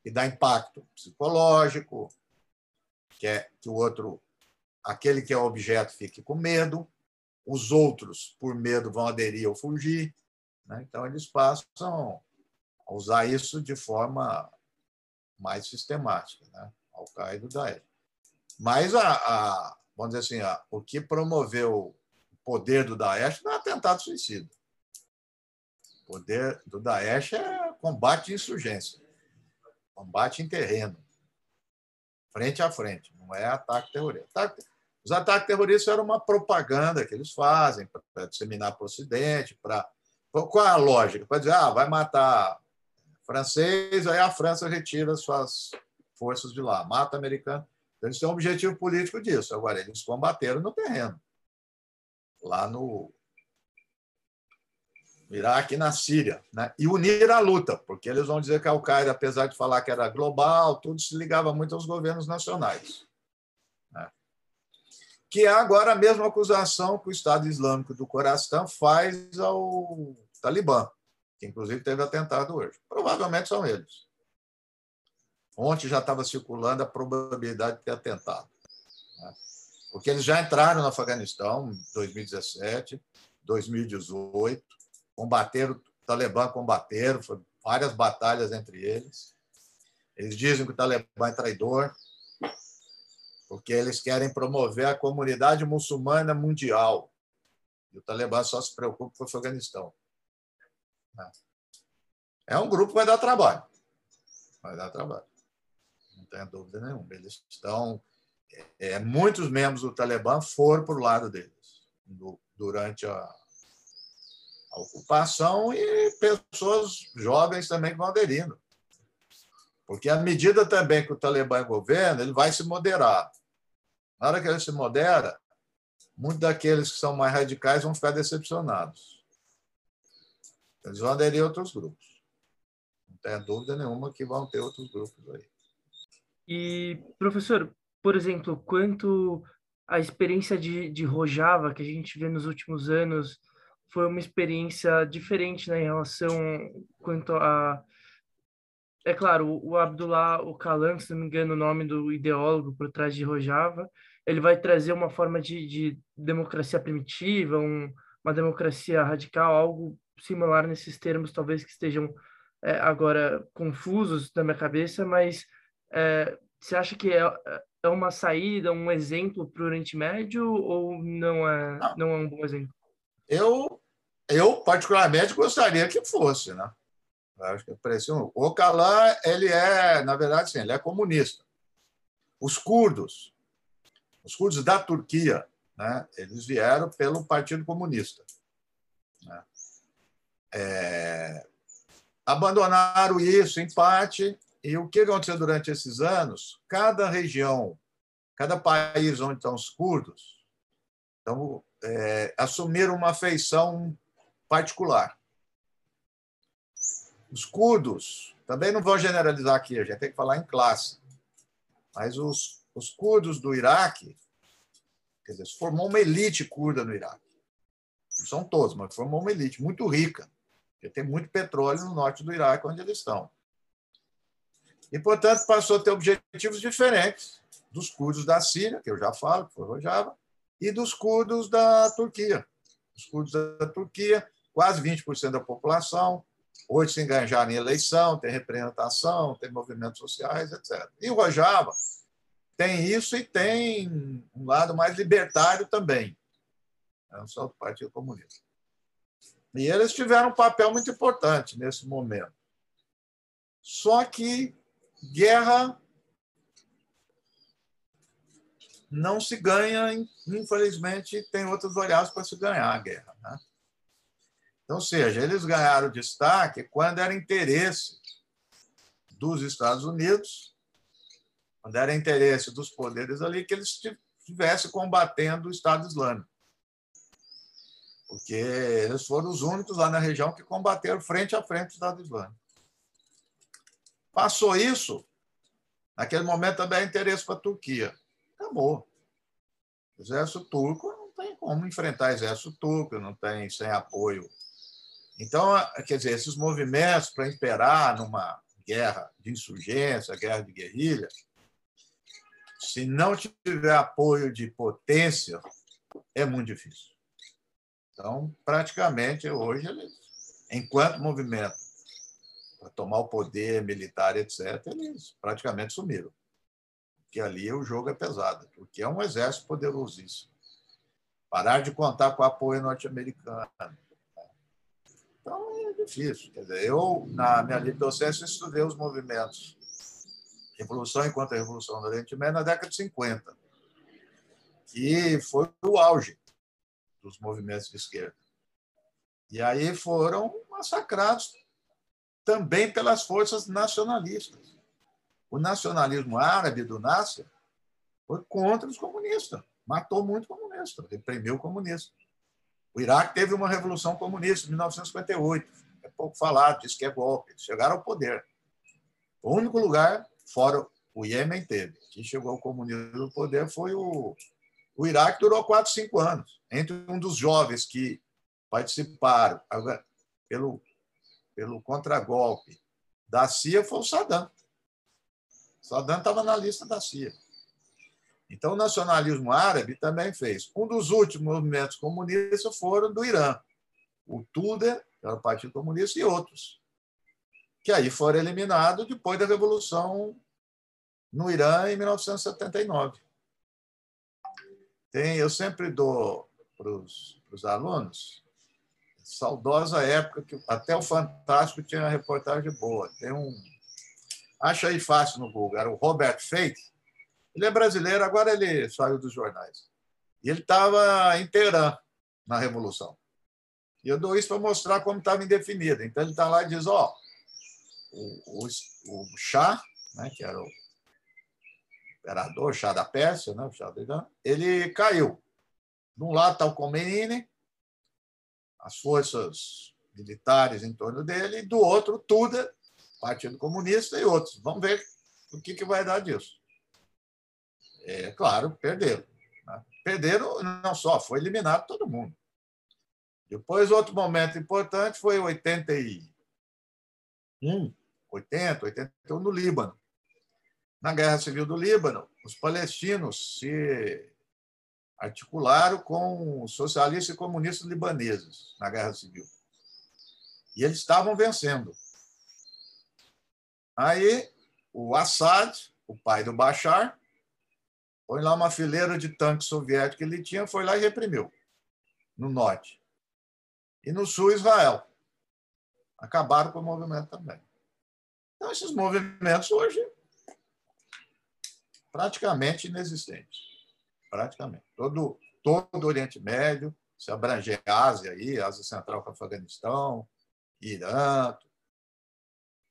E dá impacto psicológico, que é que o outro, aquele que é objeto, fique com medo, os outros, por medo, vão aderir ou fugir. Né? Então, eles passam a usar isso de forma mais sistemática, né? Al-Qaeda e Daesh. Mas, a, a, vamos dizer assim, a, o que promoveu o poder do Daesh não é atentado suicida. O poder do Daesh é combate de insurgência, combate em terreno, frente a frente, não é ataque terrorista. Os ataques terroristas eram uma propaganda que eles fazem para disseminar para o Ocidente, para qual é a lógica? Para dizer, ah, vai matar francês, aí a França retira suas forças de lá, mata americano. Então, eles têm um objetivo político disso. Agora, eles combateram no terreno, lá no Iraque e na Síria, né? e unir a luta, porque eles vão dizer que a Al-Qaeda, apesar de falar que era global, tudo se ligava muito aos governos nacionais. Né? Que é agora a mesma acusação que o Estado Islâmico do Coração faz ao Talibã, que inclusive teve atentado hoje. Provavelmente são eles. Ontem já estava circulando a probabilidade de ter atentado. Né? Porque eles já entraram no Afeganistão em 2017, 2018, combateram, o Talibã combateram, foram várias batalhas entre eles. Eles dizem que o Talibã é traidor, porque eles querem promover a comunidade muçulmana mundial. E o Talibã só se preocupa com o Afeganistão. Né? É um grupo que vai dar trabalho. Vai dar trabalho tenha dúvida nenhuma. Eles estão. É, muitos membros do Talibã foram para o lado deles durante a, a, ocupação e pessoas jovens também vão aderindo. Porque à medida também que o Talibã governa, ele vai se moderar. Na hora que ele se modera, muitos daqueles que são mais radicais vão ficar decepcionados. Eles vão aderir a outros grupos. Não tenha dúvida nenhuma que vão ter outros grupos aí.
E, professor, por exemplo, quanto a experiência de, de Rojava que a gente vê nos últimos anos foi uma experiência diferente né, em relação quanto a é claro, o Abdullah Ocalan, se não me engano o nome do ideólogo por trás de Rojava, ele vai trazer uma forma de, de democracia primitiva, um, uma democracia radical, algo similar nesses termos, talvez que estejam é, agora confusos na minha cabeça, mas é, você acha que é, é uma saída, um exemplo para o Oriente Médio ou não é, não. não é um bom exemplo?
Eu, eu particularmente gostaria que fosse, né? Acho que parecia um... O Calan, ele é, na verdade, sim, ele é comunista. Os curdos, os curdos da Turquia, né, eles vieram pelo Partido Comunista. Né? É, abandonaram isso em parte e o que aconteceu durante esses anos? Cada região, cada país onde estão os curdos, então, é, assumiram uma feição particular. Os curdos, também não vou generalizar aqui, a gente tem que falar em classe, mas os, os curdos do Iraque, quer dizer, formou uma elite curda no Iraque. Não são todos, mas formou uma elite muito rica, porque tem muito petróleo no norte do Iraque, onde eles estão. E, portanto, passou a ter objetivos diferentes dos curdos da Síria, que eu já falo, que foi Rojava, e dos curdos da Turquia. Os curdos da Turquia, quase 20% da população, hoje se engajaram em eleição, tem representação, tem movimentos sociais, etc. E o Rojava tem isso e tem um lado mais libertário também, não só do Partido Comunista. E eles tiveram um papel muito importante nesse momento. Só que guerra não se ganha, infelizmente, tem outras variáveis para se ganhar a guerra. Né? Então, seja, eles ganharam destaque quando era interesse dos Estados Unidos, quando era interesse dos poderes ali, que eles estivessem combatendo o Estado Islâmico. Porque eles foram os únicos lá na região que combateram frente a frente o Estado Islâmico. Passou isso, naquele momento também é interesse para a Turquia. Acabou. O exército turco não tem como enfrentar exército turco, não tem sem apoio. Então, quer dizer, esses movimentos para imperar numa guerra de insurgência, guerra de guerrilha, se não tiver apoio de potência, é muito difícil. Então, praticamente, hoje, eles, enquanto movimento para tomar o poder militar, etc., eles praticamente sumiram. Porque ali o jogo é pesado, porque é um exército poderosíssimo. Parar de contar com o apoio norte-americano. Difícil. Quer dizer, eu, na minha livre docência, estudei os movimentos Revolução enquanto a Revolução do Oriente Médio na década de 50, que foi o auge dos movimentos de esquerda. E aí foram massacrados também pelas forças nacionalistas. O nacionalismo árabe do Nasser foi contra os comunistas, matou muito comunista, reprimiu o comunista. O Iraque teve uma revolução comunista em 1958, é pouco falado, diz que é golpe, eles chegaram ao poder. O único lugar, fora o Iêmen, teve. Quem chegou ao comunismo no poder foi o, o Iraque, durou quatro, cinco anos. Entre um dos jovens que participaram pelo pelo contragolpe da CIA foi o Saddam. Saddam estava na lista da CIA. Então, o nacionalismo árabe também fez. Um dos últimos movimentos comunistas foram do Irã. O que era o Partido Comunista, e outros, que aí foram eliminados depois da Revolução no Irã, em 1979. Tem, eu sempre dou para os alunos saudosa época que até o Fantástico tinha uma reportagem boa. Tem um. Acha aí fácil no Google. Era o Robert Feit. Ele é brasileiro, agora ele saiu dos jornais. E ele estava em Teherã, na Revolução. E eu dou isso para mostrar como estava indefinida. Então ele está lá e diz: ó, o, o, o chá, né, que era o imperador, chá da Pérsia, né, chá do Irã, ele caiu. De um lado está o Khomeini, as forças militares em torno dele, e do outro, Tuda, Partido Comunista e outros. Vamos ver o que, que vai dar disso. É claro, perderam. Né? Perderam não só, foi eliminado todo mundo. Depois, outro momento importante foi 81, 80, 81 no Líbano. Na Guerra Civil do Líbano, os palestinos se articularam com socialistas e comunistas libaneses na Guerra Civil. E eles estavam vencendo. Aí, o Assad, o pai do Bashar, põe lá uma fileira de tanques soviéticos que ele tinha, foi lá e reprimiu, no norte. E no sul, Israel. Acabaram com o movimento também. Então, esses movimentos hoje praticamente inexistentes praticamente. Todo, todo o Oriente Médio, se abranger a Ásia, aí, Ásia Central com Afeganistão, Irã,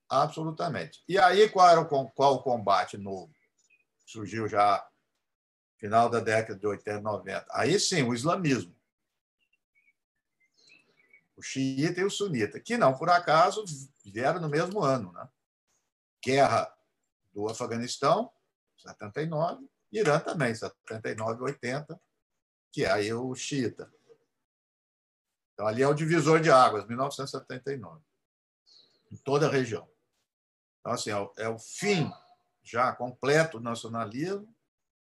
absolutamente. E aí, qual era o, qual o combate novo? Surgiu já final da década de 80, 90. Aí sim, o islamismo. O xiita e o sunita, que não por acaso vieram no mesmo ano. Né? Guerra do Afeganistão, 79, Irã também, 79, 80, que é aí o xiita. Então, ali é o divisor de águas, 1979, em toda a região. Então, assim, é o, é o fim já completo do nacionalismo,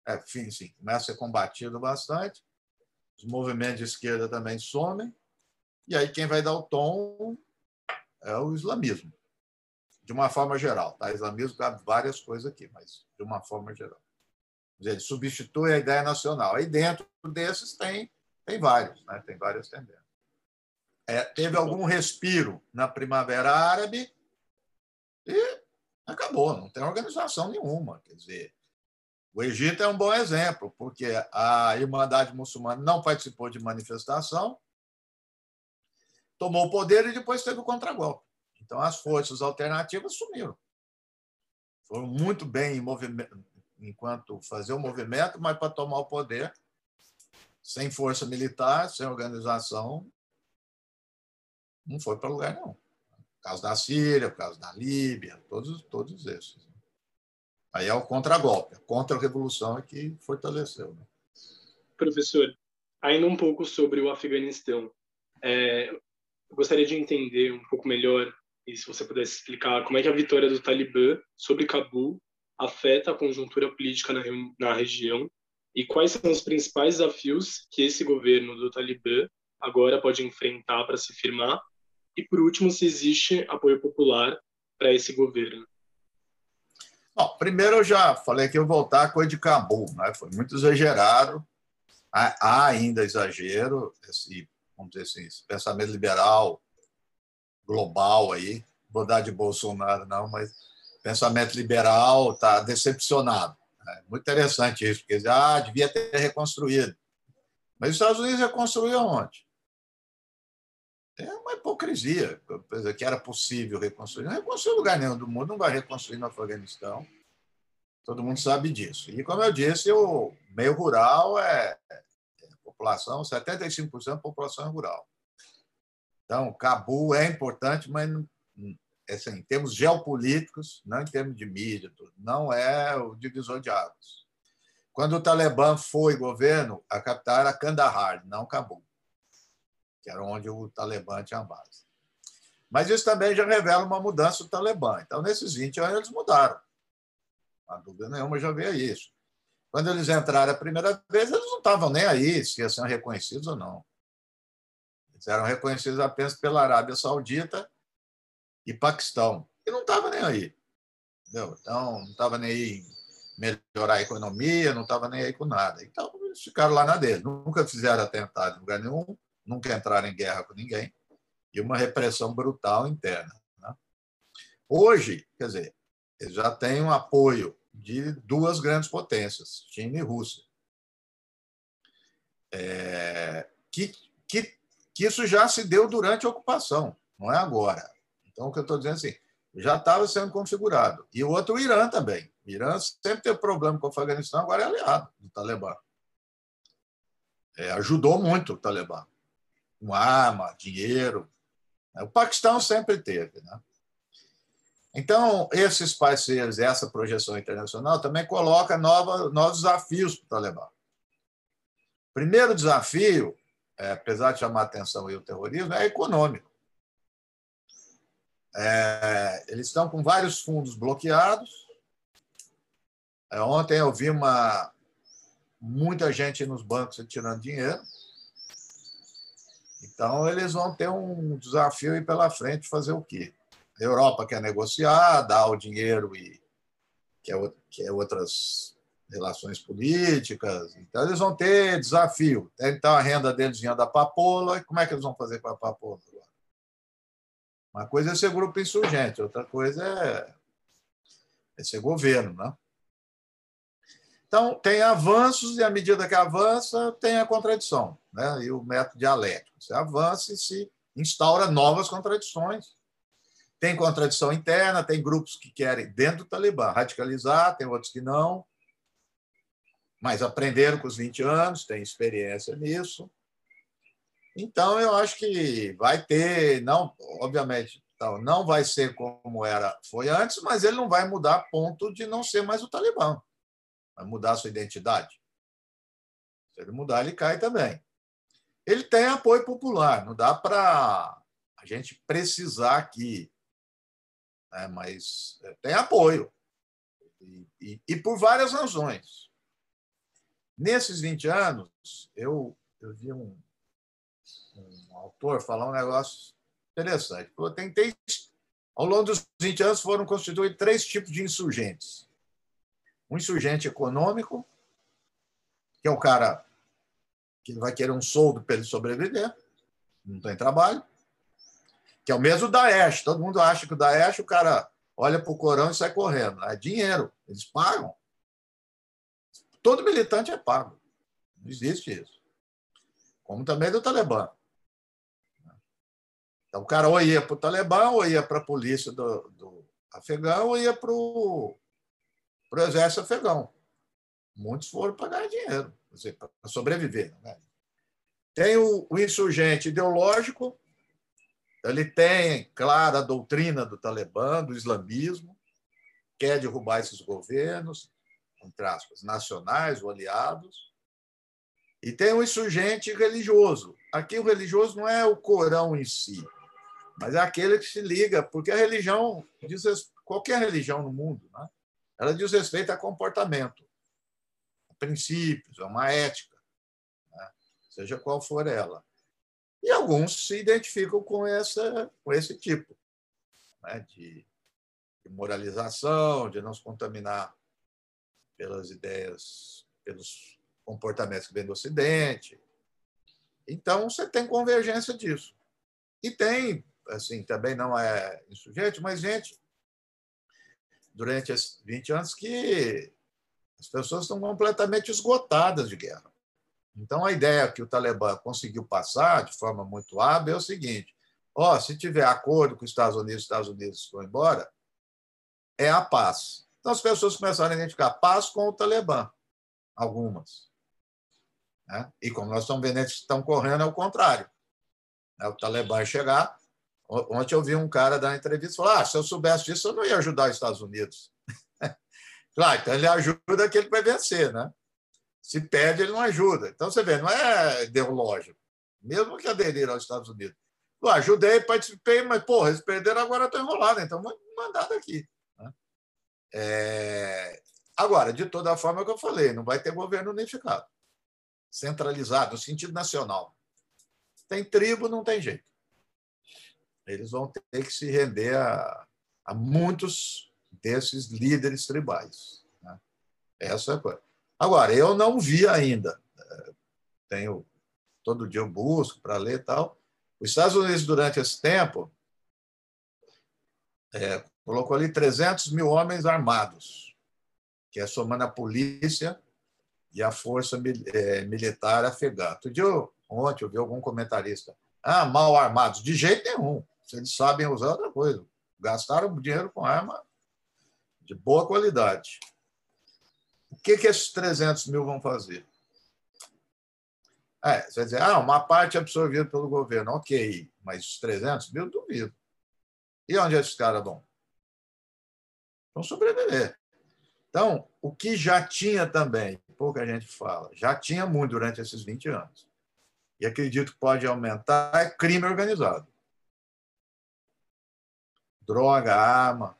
é fim, sim, começa a ser combatido bastante, os movimentos de esquerda também somem, e aí quem vai dar o tom é o islamismo, de uma forma geral. Tá? Islamismo cabe várias coisas aqui, mas de uma forma geral ele substitui a ideia nacional. Aí dentro desses tem, tem vários, né? tem várias tendências. É, teve algum respiro na Primavera Árabe e acabou, não tem organização nenhuma. Quer dizer, o Egito é um bom exemplo, porque a Irmandade Muçulmana não participou de manifestação, tomou o poder e depois teve o contragolpe. Então, as forças alternativas sumiram. Foram muito bem enquanto fazer o movimento, mas para tomar o poder, sem força militar, sem organização, não foi para lugar nenhum. Por causa da Síria, por causa da Líbia, todos, todos esses. Aí é o contragolpe, a contra-revolução é que fortaleceu. Né?
Professor,
ainda um pouco sobre o Afeganistão. É, eu gostaria de entender um pouco melhor, e se você pudesse explicar, como é que a vitória do Talibã sobre Cabul afeta a conjuntura política na, na região e quais são os principais desafios que esse governo do Talibã agora pode enfrentar para se firmar e, por último, se existe apoio popular para esse governo.
Bom, primeiro eu já falei que eu voltar a coisa de Cabul, né? foi muito exagerado, há ainda exagero, esse, vamos dizer assim, esse pensamento liberal global aí, vou dar de Bolsonaro não, mas pensamento liberal está decepcionado. É muito interessante isso, porque ah, devia ter reconstruído. Mas os Estados Unidos reconstruiu onde? É uma hipocrisia, que era possível reconstruir. Não reconstruiu lugar nenhum do mundo, não vai reconstruir no Afeganistão. Todo mundo sabe disso. E, como eu disse, o meio rural é população, 75% da população é rural. Então, Cabul é importante, mas assim, em termos geopolíticos, não em termos de mídia, não é o divisor de águas. Quando o Talibã foi governo, a capital era Kandahar, não Cabul, que era onde o Talibã tinha base. Mas isso também já revela uma mudança do Talibã. Então, nesses 20 anos, eles mudaram. Não dúvida nenhuma, já veio isso. Quando eles entraram a primeira vez, eles não estavam nem aí se iam ser reconhecidos ou não. Eles eram reconhecidos apenas pela Arábia Saudita e Paquistão. E não estava nem aí. Entendeu? Então, não estava nem aí melhorar a economia, não estava nem aí com nada. Então, eles ficaram lá na dele. Nunca fizeram atentado em lugar nenhum, nunca entraram em guerra com ninguém. E uma repressão brutal interna. Né? Hoje, quer dizer, eles já têm um apoio de duas grandes potências, China e Rússia. É, que, que, que isso já se deu durante a ocupação, não é agora. Então, o que eu estou dizendo é assim, já estava sendo configurado. E o outro, o Irã também. O Irã sempre teve problema com o Afeganistão, agora é aliado do Talibã. É, ajudou muito o Talibã. Com arma, dinheiro. O Paquistão sempre teve. Né? Então, esses parceiros, essa projeção internacional, também coloca nova, novos desafios para o Talibã. Primeiro desafio, é, apesar de chamar atenção aí o terrorismo, é econômico. É, eles estão com vários fundos bloqueados. É, ontem eu vi uma, muita gente nos bancos tirando dinheiro. Então, eles vão ter um desafio aí pela frente fazer o quê? A Europa quer negociar, dar o dinheiro e quer, quer outras relações políticas. Então, eles vão ter desafio. Então, a renda deles vinha da papoula. E como é que eles vão fazer com a papoula? Uma coisa é ser grupo insurgente, outra coisa é, é ser governo, né? Então, tem avanços, e à medida que avança, tem a contradição, né? e o método dialético. Você avança e se instaura novas contradições. Tem contradição interna, tem grupos que querem, dentro do Talibã, radicalizar, tem outros que não, mas aprenderam com os 20 anos, têm experiência nisso. Então, eu acho que vai ter, não, obviamente, então, não vai ser como era, foi antes, mas ele não vai mudar a ponto de não ser mais o Talibã. Vai mudar a sua identidade. Se ele mudar, ele cai também. Ele tem apoio popular, não dá para a gente precisar aqui, né? mas é, tem apoio. E, e, e, por várias razões. Nesses 20 anos, eu, eu vi um, um autor falar um negócio interessante. Tem, tem, ao longo dos 20 anos foram constituídos três tipos de insurgentes. Um insurgente econômico, que é o cara que vai querer um soldo para ele sobreviver, não tem trabalho, que é o mesmo Daesh. Todo mundo acha que o Daesh, o cara olha para o Corão e sai correndo. É dinheiro, eles pagam. Todo militante é pago. Não existe isso. Como também do Talibã. Então, o cara ou ia para o Talibã, ou ia para a polícia do, do afegão, ou ia para o exército afegão. Muitos foram para ganhar dinheiro, para sobreviver. Né? Tem o, o insurgente ideológico, ele tem, claro, a doutrina do Talibã, do islamismo, quer derrubar esses governos, entre aspas, nacionais ou aliados. E tem o insurgente religioso. Aqui o religioso não é o Corão em si, mas é aquele que se liga, porque a religião, diz, qualquer religião no mundo, né? ela diz respeito a comportamento, a princípios, a uma ética, né? seja qual for ela. E alguns se identificam com, essa, com esse tipo né? de, de moralização, de não se contaminar pelas ideias, pelos comportamentos que vêm do Ocidente. Então, você tem convergência disso. E tem, assim, também não é insurgente, mas gente, durante esses 20 anos, que as pessoas estão completamente esgotadas de guerra. Então, a ideia que o Talibã conseguiu passar de forma muito hábil é o seguinte: ó, se tiver acordo com os Estados Unidos, os Estados Unidos vão embora, é a paz. Então, as pessoas começaram a identificar paz com o Talibã, algumas. Né? E como nós estamos vendo, eles estão correndo, é o contrário. Né? O Talibã chegar. Ontem eu vi um cara dar entrevista e falar: ah, se eu soubesse disso, eu não ia ajudar os Estados Unidos. claro, então ele ajuda aquele que vai vencer, né? Se perde, ele não ajuda. Então, você vê, não é ideológico. Mesmo que aderiram aos Estados Unidos. Eu ajudei, participei, mas, porra, eles perderam, agora estou enrolado, então vou mandar daqui. Né? É... Agora, de toda forma, é o que eu falei, não vai ter governo unificado, centralizado, no sentido nacional. Tem tribo, não tem jeito. Eles vão ter que se render a, a muitos desses líderes tribais. Né? Essa é a coisa. Agora, eu não vi ainda. É, tenho todo dia eu busco para ler e tal. Os Estados Unidos, durante esse tempo, é, colocou ali 300 mil homens armados, que é somando a polícia e a força é, militar afegã. Outro dia, ontem, eu vi algum comentarista. Ah, mal armados. De jeito nenhum. Se eles sabem usar outra coisa. Gastaram dinheiro com arma de boa qualidade. O que, que esses 300 mil vão fazer? É, você vai dizer, ah, uma parte absorvida pelo governo. Ok, mas os 300 mil, duvido. E onde esses caras vão? Vão sobreviver. Então, o que já tinha também, pouca gente fala, já tinha muito durante esses 20 anos, e acredito que pode aumentar, é crime organizado. Droga, arma,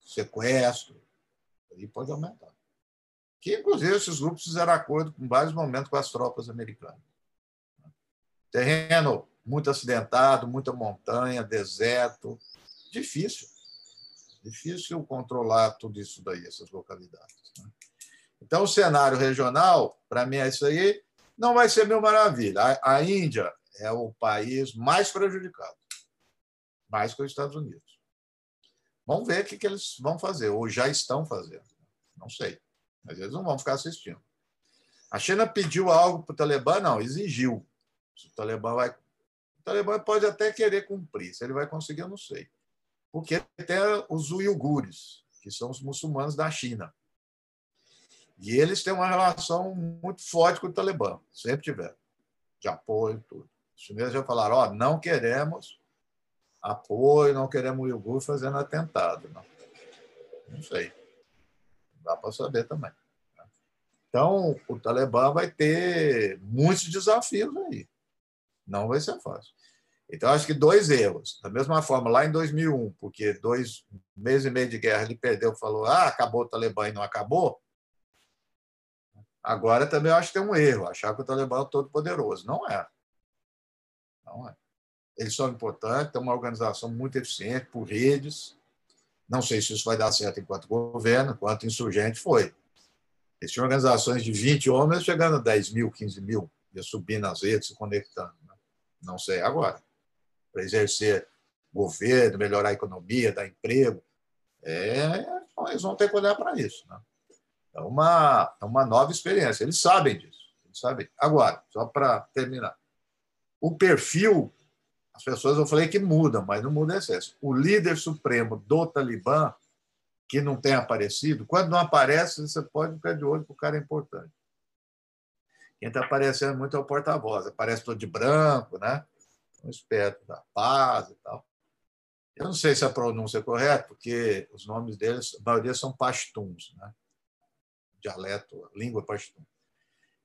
sequestro, aí pode aumentar. Que, inclusive, esses grupos fizeram acordo em vários momentos com as tropas americanas. Terreno muito acidentado, muita montanha, deserto, difícil. Difícil controlar tudo isso daí, essas localidades. Né? Então, o cenário regional, para mim, é isso aí. Não vai ser mil maravilha. A Índia é o país mais prejudicado, mais que os Estados Unidos. Vamos ver o que, que eles vão fazer, ou já estão fazendo. Não sei. Mas eles não vão ficar assistindo. A China pediu algo para o Talibã? Não, exigiu. O Talibã vai. O Talibã pode até querer cumprir. Se ele vai conseguir, eu não sei. Porque tem os uigures, que são os muçulmanos da China. E eles têm uma relação muito forte com o Talibã, sempre tiveram, de apoio e tudo. Os chineses já falaram: ó, não queremos apoio, não queremos o uigur fazendo atentado. Não, não sei dá para saber também. Né? Então, o Talibã vai ter muitos desafios aí. Não vai ser fácil. Então, acho que dois erros. Da mesma forma, lá em 2001, porque dois meses e meio de guerra ele perdeu, falou, ah, acabou o Talibã e não acabou. Agora também acho que tem um erro, achar que o Talibã é todo poderoso. Não é. Não é. Eles são importantes, têm uma organização muito eficiente por redes, não sei se isso vai dar certo enquanto governo, enquanto insurgente foi. Eles tinham organizações de 20 homens chegando a 10 mil, 15 mil, ia subir nas redes, se conectando. Né? Não sei agora. Para exercer governo, melhorar a economia, dar emprego, é, eles vão ter que olhar para isso. Né? É, uma, é uma nova experiência. Eles sabem disso. Eles sabem. Agora, só para terminar. O perfil as pessoas, eu falei que mudam, mas não muda excesso. O líder supremo do Talibã, que não tem aparecido, quando não aparece, você pode ficar de olho, porque o cara é importante. Quem está aparecendo muito é o porta-voz. Aparece todo de branco, né? Um esperto da paz e tal. Eu não sei se a pronúncia é correta, porque os nomes deles, a maioria são pashtuns, né? Dialeto, língua pashtun.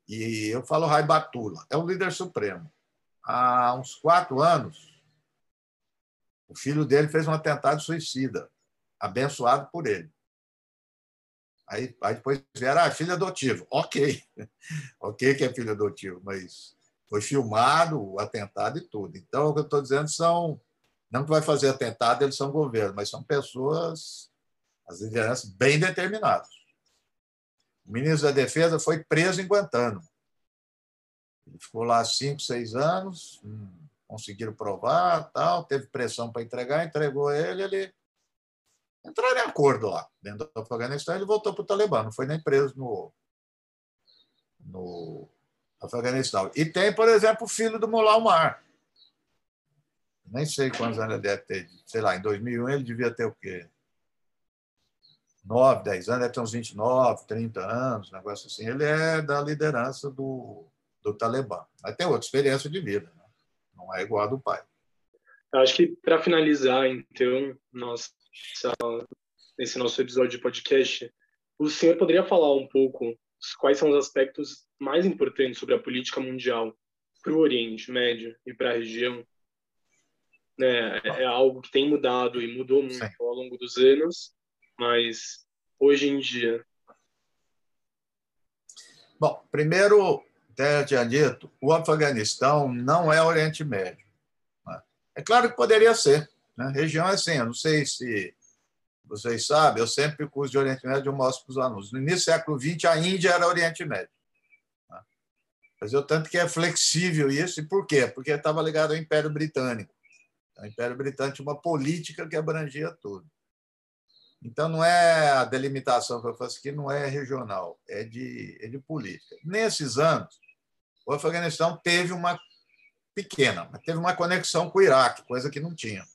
E eu falo Raibatullah, é o líder supremo. Há uns quatro anos, o filho dele fez um atentado suicida, abençoado por ele. Aí, aí depois vieram, ah, filho adotivo. Ok, ok que é filho adotivo, mas foi filmado o atentado e tudo. Então, o que eu estou dizendo são, não que vai fazer atentado, eles são governo, mas são pessoas, as lideranças bem determinadas. O ministro da Defesa foi preso em Guantánamo. Ele ficou lá cinco, seis anos, hum, conseguiram provar, tal, teve pressão para entregar, entregou ele, ele entraram em acordo lá dentro do Afeganistão, ele voltou para o Talibã, não foi nem preso no, no Afeganistão. E tem, por exemplo, o filho do Mullah Omar. Nem sei quantos anos ele deve ter, sei lá, em 2001 ele devia ter o quê? 9, 10 anos, deve ter uns 29, 30 anos, negócio assim. Ele é da liderança do, do Talibã. Mas tem outra experiência de vida, né? não é igual a do pai.
Acho que, para finalizar, então, nossa, nesse nosso episódio de podcast, o senhor poderia falar um pouco quais são os aspectos mais importantes sobre a política mundial para o Oriente Médio e para a região? É, é, algo que tem mudado e mudou muito Sim. ao longo dos anos, mas hoje em dia.
Bom, primeiro, até tinha dito, o Afeganistão não é Oriente Médio. Né? É claro que poderia ser. Né? Região é assim, eu não sei se vocês sabem, eu sempre curso de Oriente Médio eu mostro para os alunos. No início do século XX, a Índia era Oriente Médio. Né? Mas eu tanto que é flexível isso, e por quê? Porque estava ligado ao Império Britânico. O Império Britânico tinha uma política que abrangia tudo. Então, não é a delimitação que eu faço aqui, não é regional, é de, é de política. Nesses anos, o Afeganistão teve uma pequena, mas teve uma conexão com o Iraque, coisa que não tinha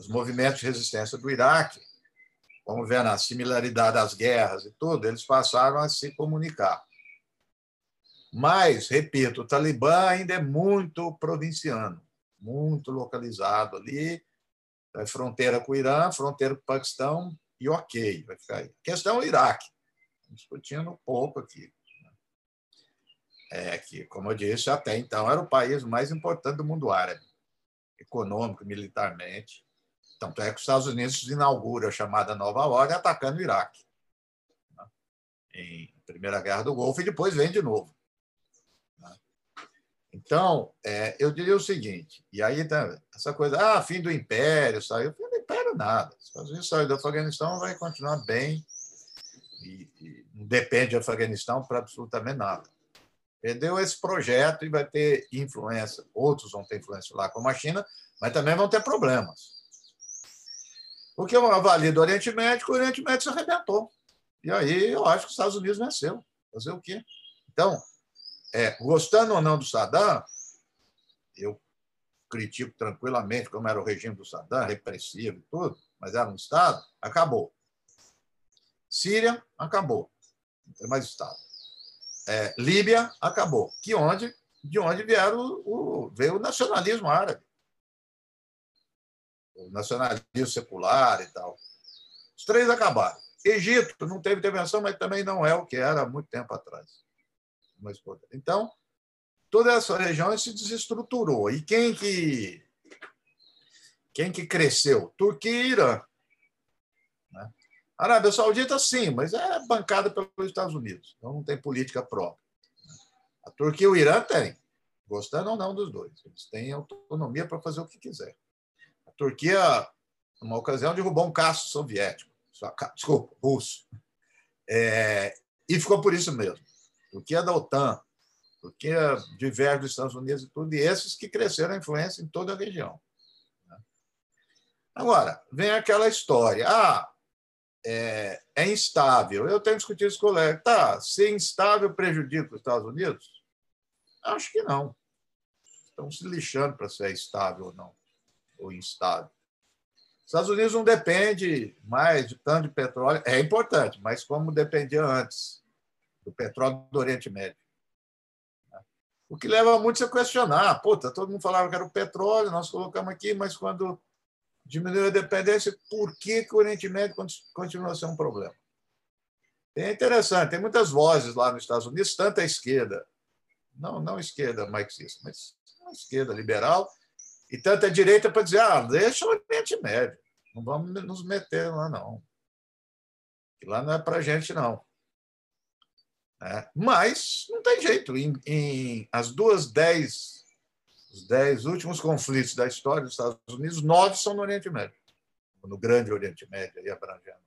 os movimentos de resistência do Iraque, como vendo a similaridade das guerras e tudo, eles passaram a se comunicar. Mas, repito, o Talibã ainda é muito provinciano, muito localizado ali, é fronteira com o Irã, fronteira com o Paquistão, e ok, vai ficar aí. Questão é o Iraque, discutindo um pouco aqui. É que, como eu disse, até então era o país mais importante do mundo árabe, econômico, militarmente. Tanto é que os Estados Unidos inaugura a chamada Nova Ordem atacando o Iraque. Né? Em Primeira Guerra do Golfo, e depois vem de novo. Né? Então, é, eu diria o seguinte, e aí tá, essa coisa, ah, fim do império, saiu, fim do império nada. Os Estados Unidos saiu do Afeganistão, vai continuar bem, e, e não depende do Afeganistão para absolutamente nada. Perdeu esse projeto e vai ter influência, outros vão ter influência lá, como a China, mas também vão ter problemas. Porque eu avalio do Oriente Médio, o Oriente Médio se arrebentou. E aí eu acho que os Estados Unidos venceu. Fazer o quê? Então, é, gostando ou não do Saddam, eu critico tranquilamente como era o regime do Saddam, repressivo e tudo, mas era um Estado, acabou. Síria, acabou. Não tem mais Estado. É, Líbia, acabou. Que onde, de onde vieram o, o, veio o nacionalismo árabe o nacionalismo secular e tal. Os três acabaram. Egito não teve intervenção, mas também não é o que era há muito tempo atrás. Então, toda essa região se desestruturou. E quem que quem que cresceu? Turquia e Irã. Né? Arábia Saudita, sim, mas é bancada pelos Estados Unidos. Então não tem política própria. A Turquia e o Irã têm, gostando ou não dos dois. Eles têm autonomia para fazer o que quiser. Turquia, numa ocasião, derrubou um caço soviético, desculpa, russo. É, e ficou por isso mesmo. Turquia é da OTAN, Turquia diverge dos Estados Unidos e tudo, e esses que cresceram a influência em toda a região. Agora, vem aquela história. Ah, é, é, instável. Eu tenho discutido isso com o colega. Tá, ser instável prejudica os Estados Unidos? Acho que não. Estão se lixando para ser estável ou não ou instável. Os Estados Unidos não depende mais de tanto de petróleo, é importante, mas como dependia antes do petróleo do Oriente Médio. O que leva muito a questionar. Puta, todo mundo falava que era o petróleo, nós colocamos aqui, mas quando diminuiu a dependência, por que, que o Oriente Médio continua a ser um problema? É interessante, tem muitas vozes lá nos Estados Unidos, tanto a esquerda, não, não esquerda marxista, mas esquerda liberal, e tanto a direita para dizer, ah, deixa o Oriente Médio, não vamos nos meter lá, não. Lá não é para gente, não. É, mas não tem jeito. Em, em, as duas dez, os dez últimos conflitos da história dos Estados Unidos, nove são no Oriente Médio, no Grande Oriente Médio, aí abrangendo.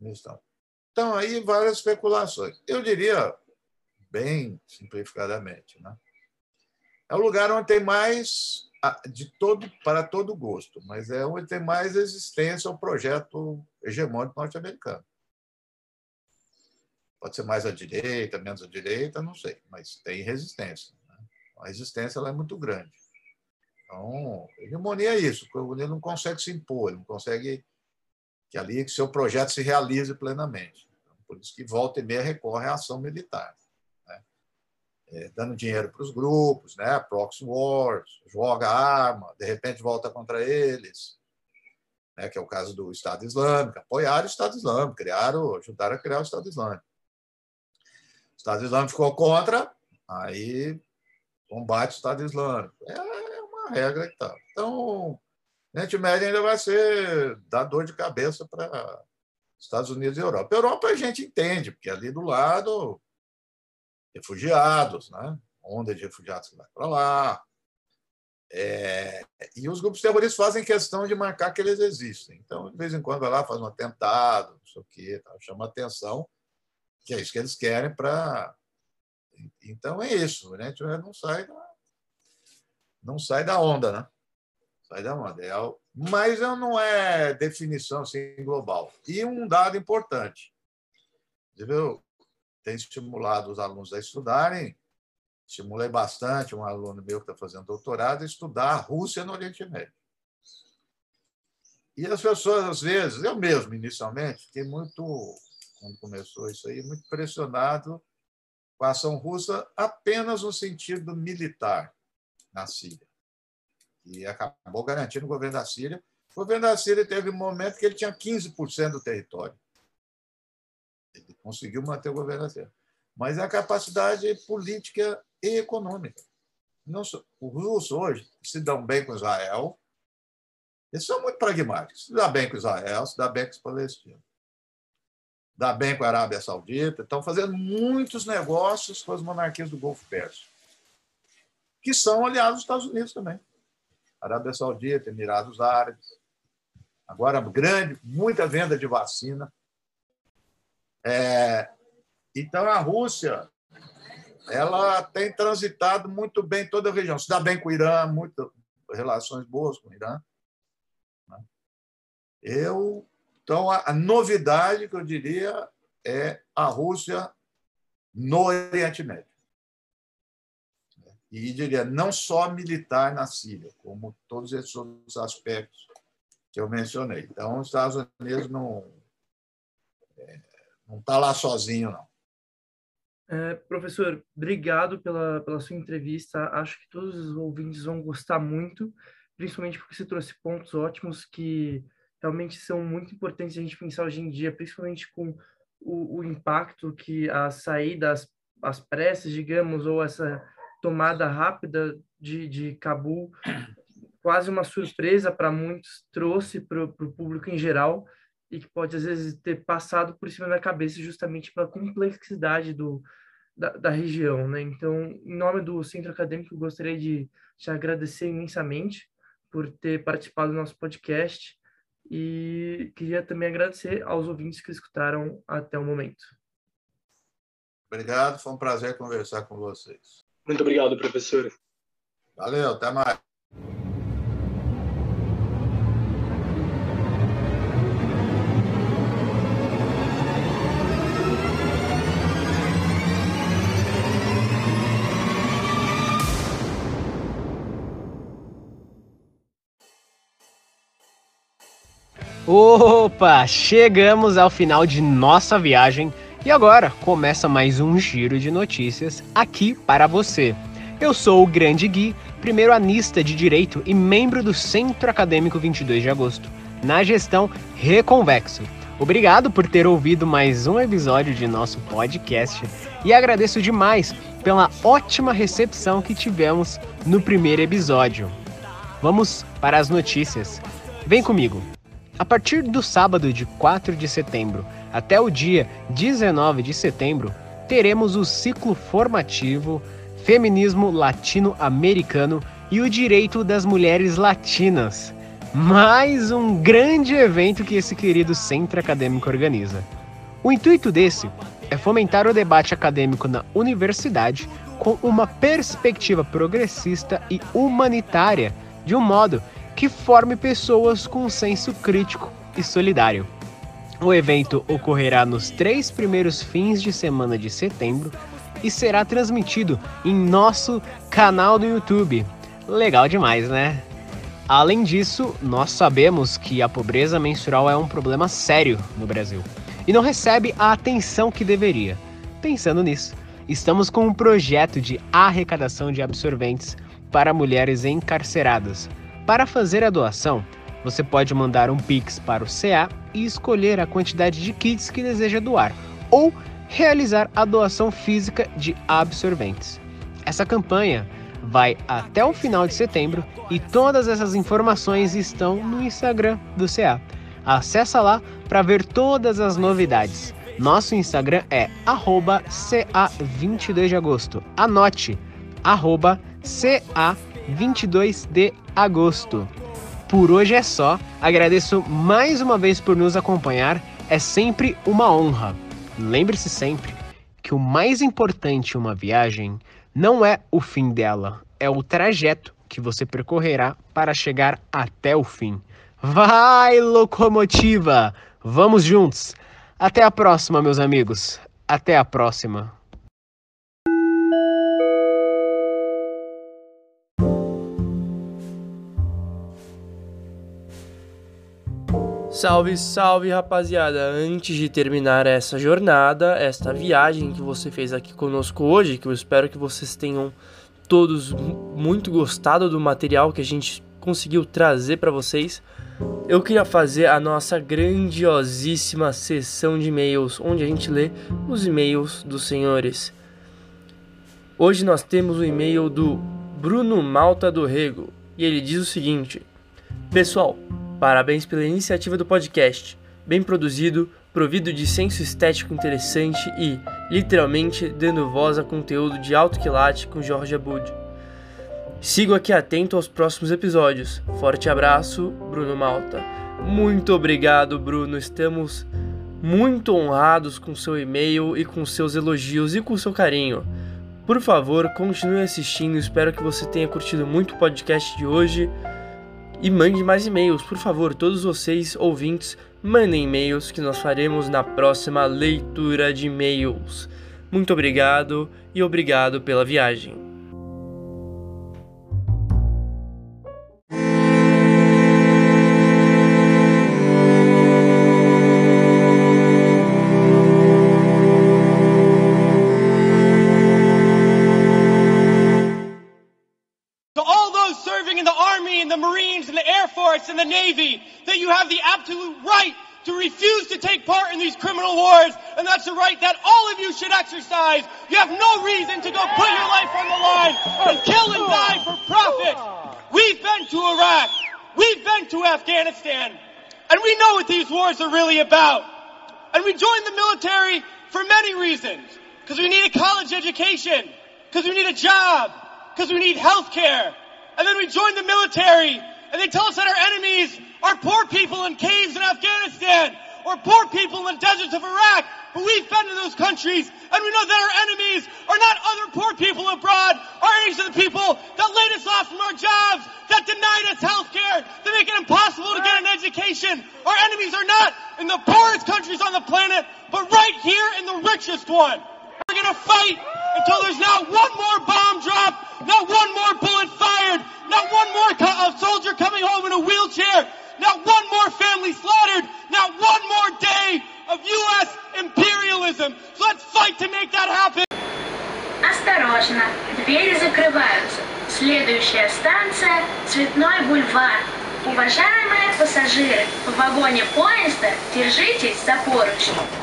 Então, então, aí várias especulações. Eu diria, bem simplificadamente, né? é o lugar onde tem mais de todo para todo gosto, mas é onde tem mais existência o projeto hegemônico norte-americano. Pode ser mais à direita, menos à direita, não sei, mas tem resistência. Né? A resistência ela é muito grande. Então, hegemonia é isso, ele não consegue se impor, ele não consegue que ali que seu projeto se realize plenamente. Então, por isso que volta e meia recorre à ação militar é, dando dinheiro para os grupos, né? proxy wars, joga arma, de repente volta contra eles, né? que é o caso do Estado Islâmico. Apoiaram o Estado Islâmico, criaram, ajudaram a criar o Estado Islâmico. O Estado Islâmico ficou contra, aí combate o Estado Islâmico. É, uma regra que está. Então, Oriente Médio ainda vai ser dar dor de cabeça para Estados Unidos e Europa. Europa a gente entende, porque ali do lado refugiados, né? onda de refugiados que vai para lá. É, e os grupos terroristas fazem questão de marcar que eles existem. Então, de vez em quando, vai lá, faz um atentado, não sei o quê, tá, chama atenção, que é isso que eles querem para. Então, é isso. Né? Não sai da, não sai da onda, né? Sai da onda. É, mas não é definição assim, global. E um dado importante. Tem estimulado os alunos a estudarem. Estimulei bastante um aluno meu que está fazendo doutorado a estudar a Rússia no Oriente Médio. E as pessoas, às vezes, eu mesmo, inicialmente, fiquei muito, quando começou isso aí, muito pressionado com a ação russa apenas no sentido militar na Síria. E acabou garantindo o governo da Síria. O governo da Síria teve um momento que ele tinha 15% do território. Ele conseguiu manter o governo assim. Mas é a capacidade política e econômica. Os russos hoje se dão bem com Israel, eles são muito pragmáticos. Se dá bem com Israel, se dá bem com os palestinos. Dá bem com a Arábia Saudita, estão fazendo muitos negócios com as monarquias do Golfo Pérsico, que são aliados dos Estados Unidos também. Arábia Saudita, Emirados Árabes. Agora, grande, muita venda de vacina é, então, a Rússia ela tem transitado muito bem toda a região. Se dá bem com o Irã, muitas relações boas com o Irã. Né? Eu, então, a, novidade que eu diria é a Rússia no Oriente Médio. E diria, não só militar na Síria, como todos esses outros aspectos que eu mencionei. Então, os Estados Unidos não. É, não está lá sozinho, não.
É, professor, obrigado pela, pela sua entrevista. Acho que todos os ouvintes vão gostar muito, principalmente porque você trouxe pontos ótimos que realmente são muito importantes a gente pensar hoje em dia, principalmente com o, o impacto que a saída, as, as pressas, digamos, ou essa tomada rápida de, de Cabul, quase uma surpresa para muitos, trouxe para o público em geral e que pode às vezes ter passado por cima da cabeça justamente pela complexidade do, da, da, região, né? Então, em nome do Centro Acadêmico, eu gostaria de te agradecer imensamente por ter participado do nosso podcast e queria também agradecer aos ouvintes que escutaram até o momento.
Obrigado, foi um prazer conversar com vocês.
Muito obrigado, professor.
Valeu, até mais.
Opa, chegamos ao final de nossa viagem e agora começa mais um giro de notícias aqui para você. Eu sou o Grande Gui, primeiro anista de Direito e membro do Centro Acadêmico 22 de Agosto, na gestão Reconvexo, Obrigado por ter ouvido mais um episódio de nosso podcast e agradeço demais pela ótima recepção que tivemos no primeiro episódio. Vamos para as notícias. Vem comigo. A partir do sábado de 4 de setembro até o dia 19 de setembro, teremos o ciclo formativo Feminismo Latino-Americano e o Direito das Mulheres Latinas. Mais um grande evento que esse querido centro acadêmico organiza. O intuito desse é fomentar o debate acadêmico na universidade com uma perspectiva progressista e humanitária, de um modo que forme pessoas com senso crítico e solidário. O evento ocorrerá nos três primeiros fins de semana de setembro e será transmitido em nosso canal do YouTube. Legal demais, né? Além disso, nós sabemos que a pobreza menstrual é um problema sério no Brasil e não recebe a atenção que deveria. Pensando nisso, estamos com um projeto de arrecadação de absorventes para mulheres encarceradas. Para fazer a doação, você pode mandar um Pix para o CA e escolher a quantidade de kits que deseja doar, ou realizar a doação física de absorventes. Essa campanha vai até o final de setembro e todas essas informações estão no Instagram do CA. Acesse lá para ver todas as novidades. Nosso Instagram é CA22 de agosto. Anote, CA22 de agosto. Por hoje é só. Agradeço mais uma vez por nos acompanhar. É sempre uma honra. Lembre-se sempre que o mais importante em uma viagem não é o fim dela, é o trajeto que você percorrerá para chegar até o fim. Vai, locomotiva! Vamos juntos! Até a próxima, meus amigos. Até a próxima.
Salve, salve rapaziada! Antes de terminar essa jornada, esta viagem que você fez aqui conosco hoje, que eu espero que vocês tenham todos muito gostado do material que a gente conseguiu trazer para vocês, eu queria fazer a nossa grandiosíssima sessão de e-mails, onde a gente lê os e-mails dos senhores. Hoje nós temos o e-mail do Bruno Malta do Rego e ele diz o seguinte: Pessoal, parabéns pela iniciativa do podcast, bem produzido, provido de senso estético interessante e, literalmente, dando voz a conteúdo de alto quilate com Jorge Abud. Sigo aqui atento aos próximos episódios. Forte abraço, Bruno Malta. Muito obrigado, Bruno. Estamos muito honrados com seu e-mail e com seus elogios e com seu carinho. Por favor, continue assistindo. Espero que você tenha curtido muito o podcast de hoje. E mande mais e-mails, por favor. Todos vocês, ouvintes, mandem e-mails que nós faremos na próxima leitura de e-mails. Muito obrigado e obrigado pela viagem.
In the Navy that you have the absolute right to refuse to take part in these criminal wars, and that's a right that all of you should exercise. You have no reason to go put your life on the line and kill and die for profit. We've been to Iraq. We've been to Afghanistan. And we know what these wars are really about. And we joined the military for many reasons. Because we need a college education. Because we need a job. Because we need health care. And then we joined the military and they tell us that our enemies are poor people in caves in Afghanistan or poor people in the deserts of Iraq. But we've been to those countries and we know that our enemies are not other poor people abroad. Our enemies are the people that laid us off from our jobs, that denied us health care, that make it impossible to get an education. Our enemies are not in the poorest countries on the planet, but right here in the richest one. We're going to fight until there's not one more bomb drop, not one more bullet fired, not one more co- soldier coming home in a wheelchair, not one more family slaughtered, not one more day of U.S. imperialism. So let's fight to make that happen.
Осторожно, двери закрываются. Следующая станция – Цветной бульвар. Уважаемые пассажиры, в вагоне поезда держитесь за поручни.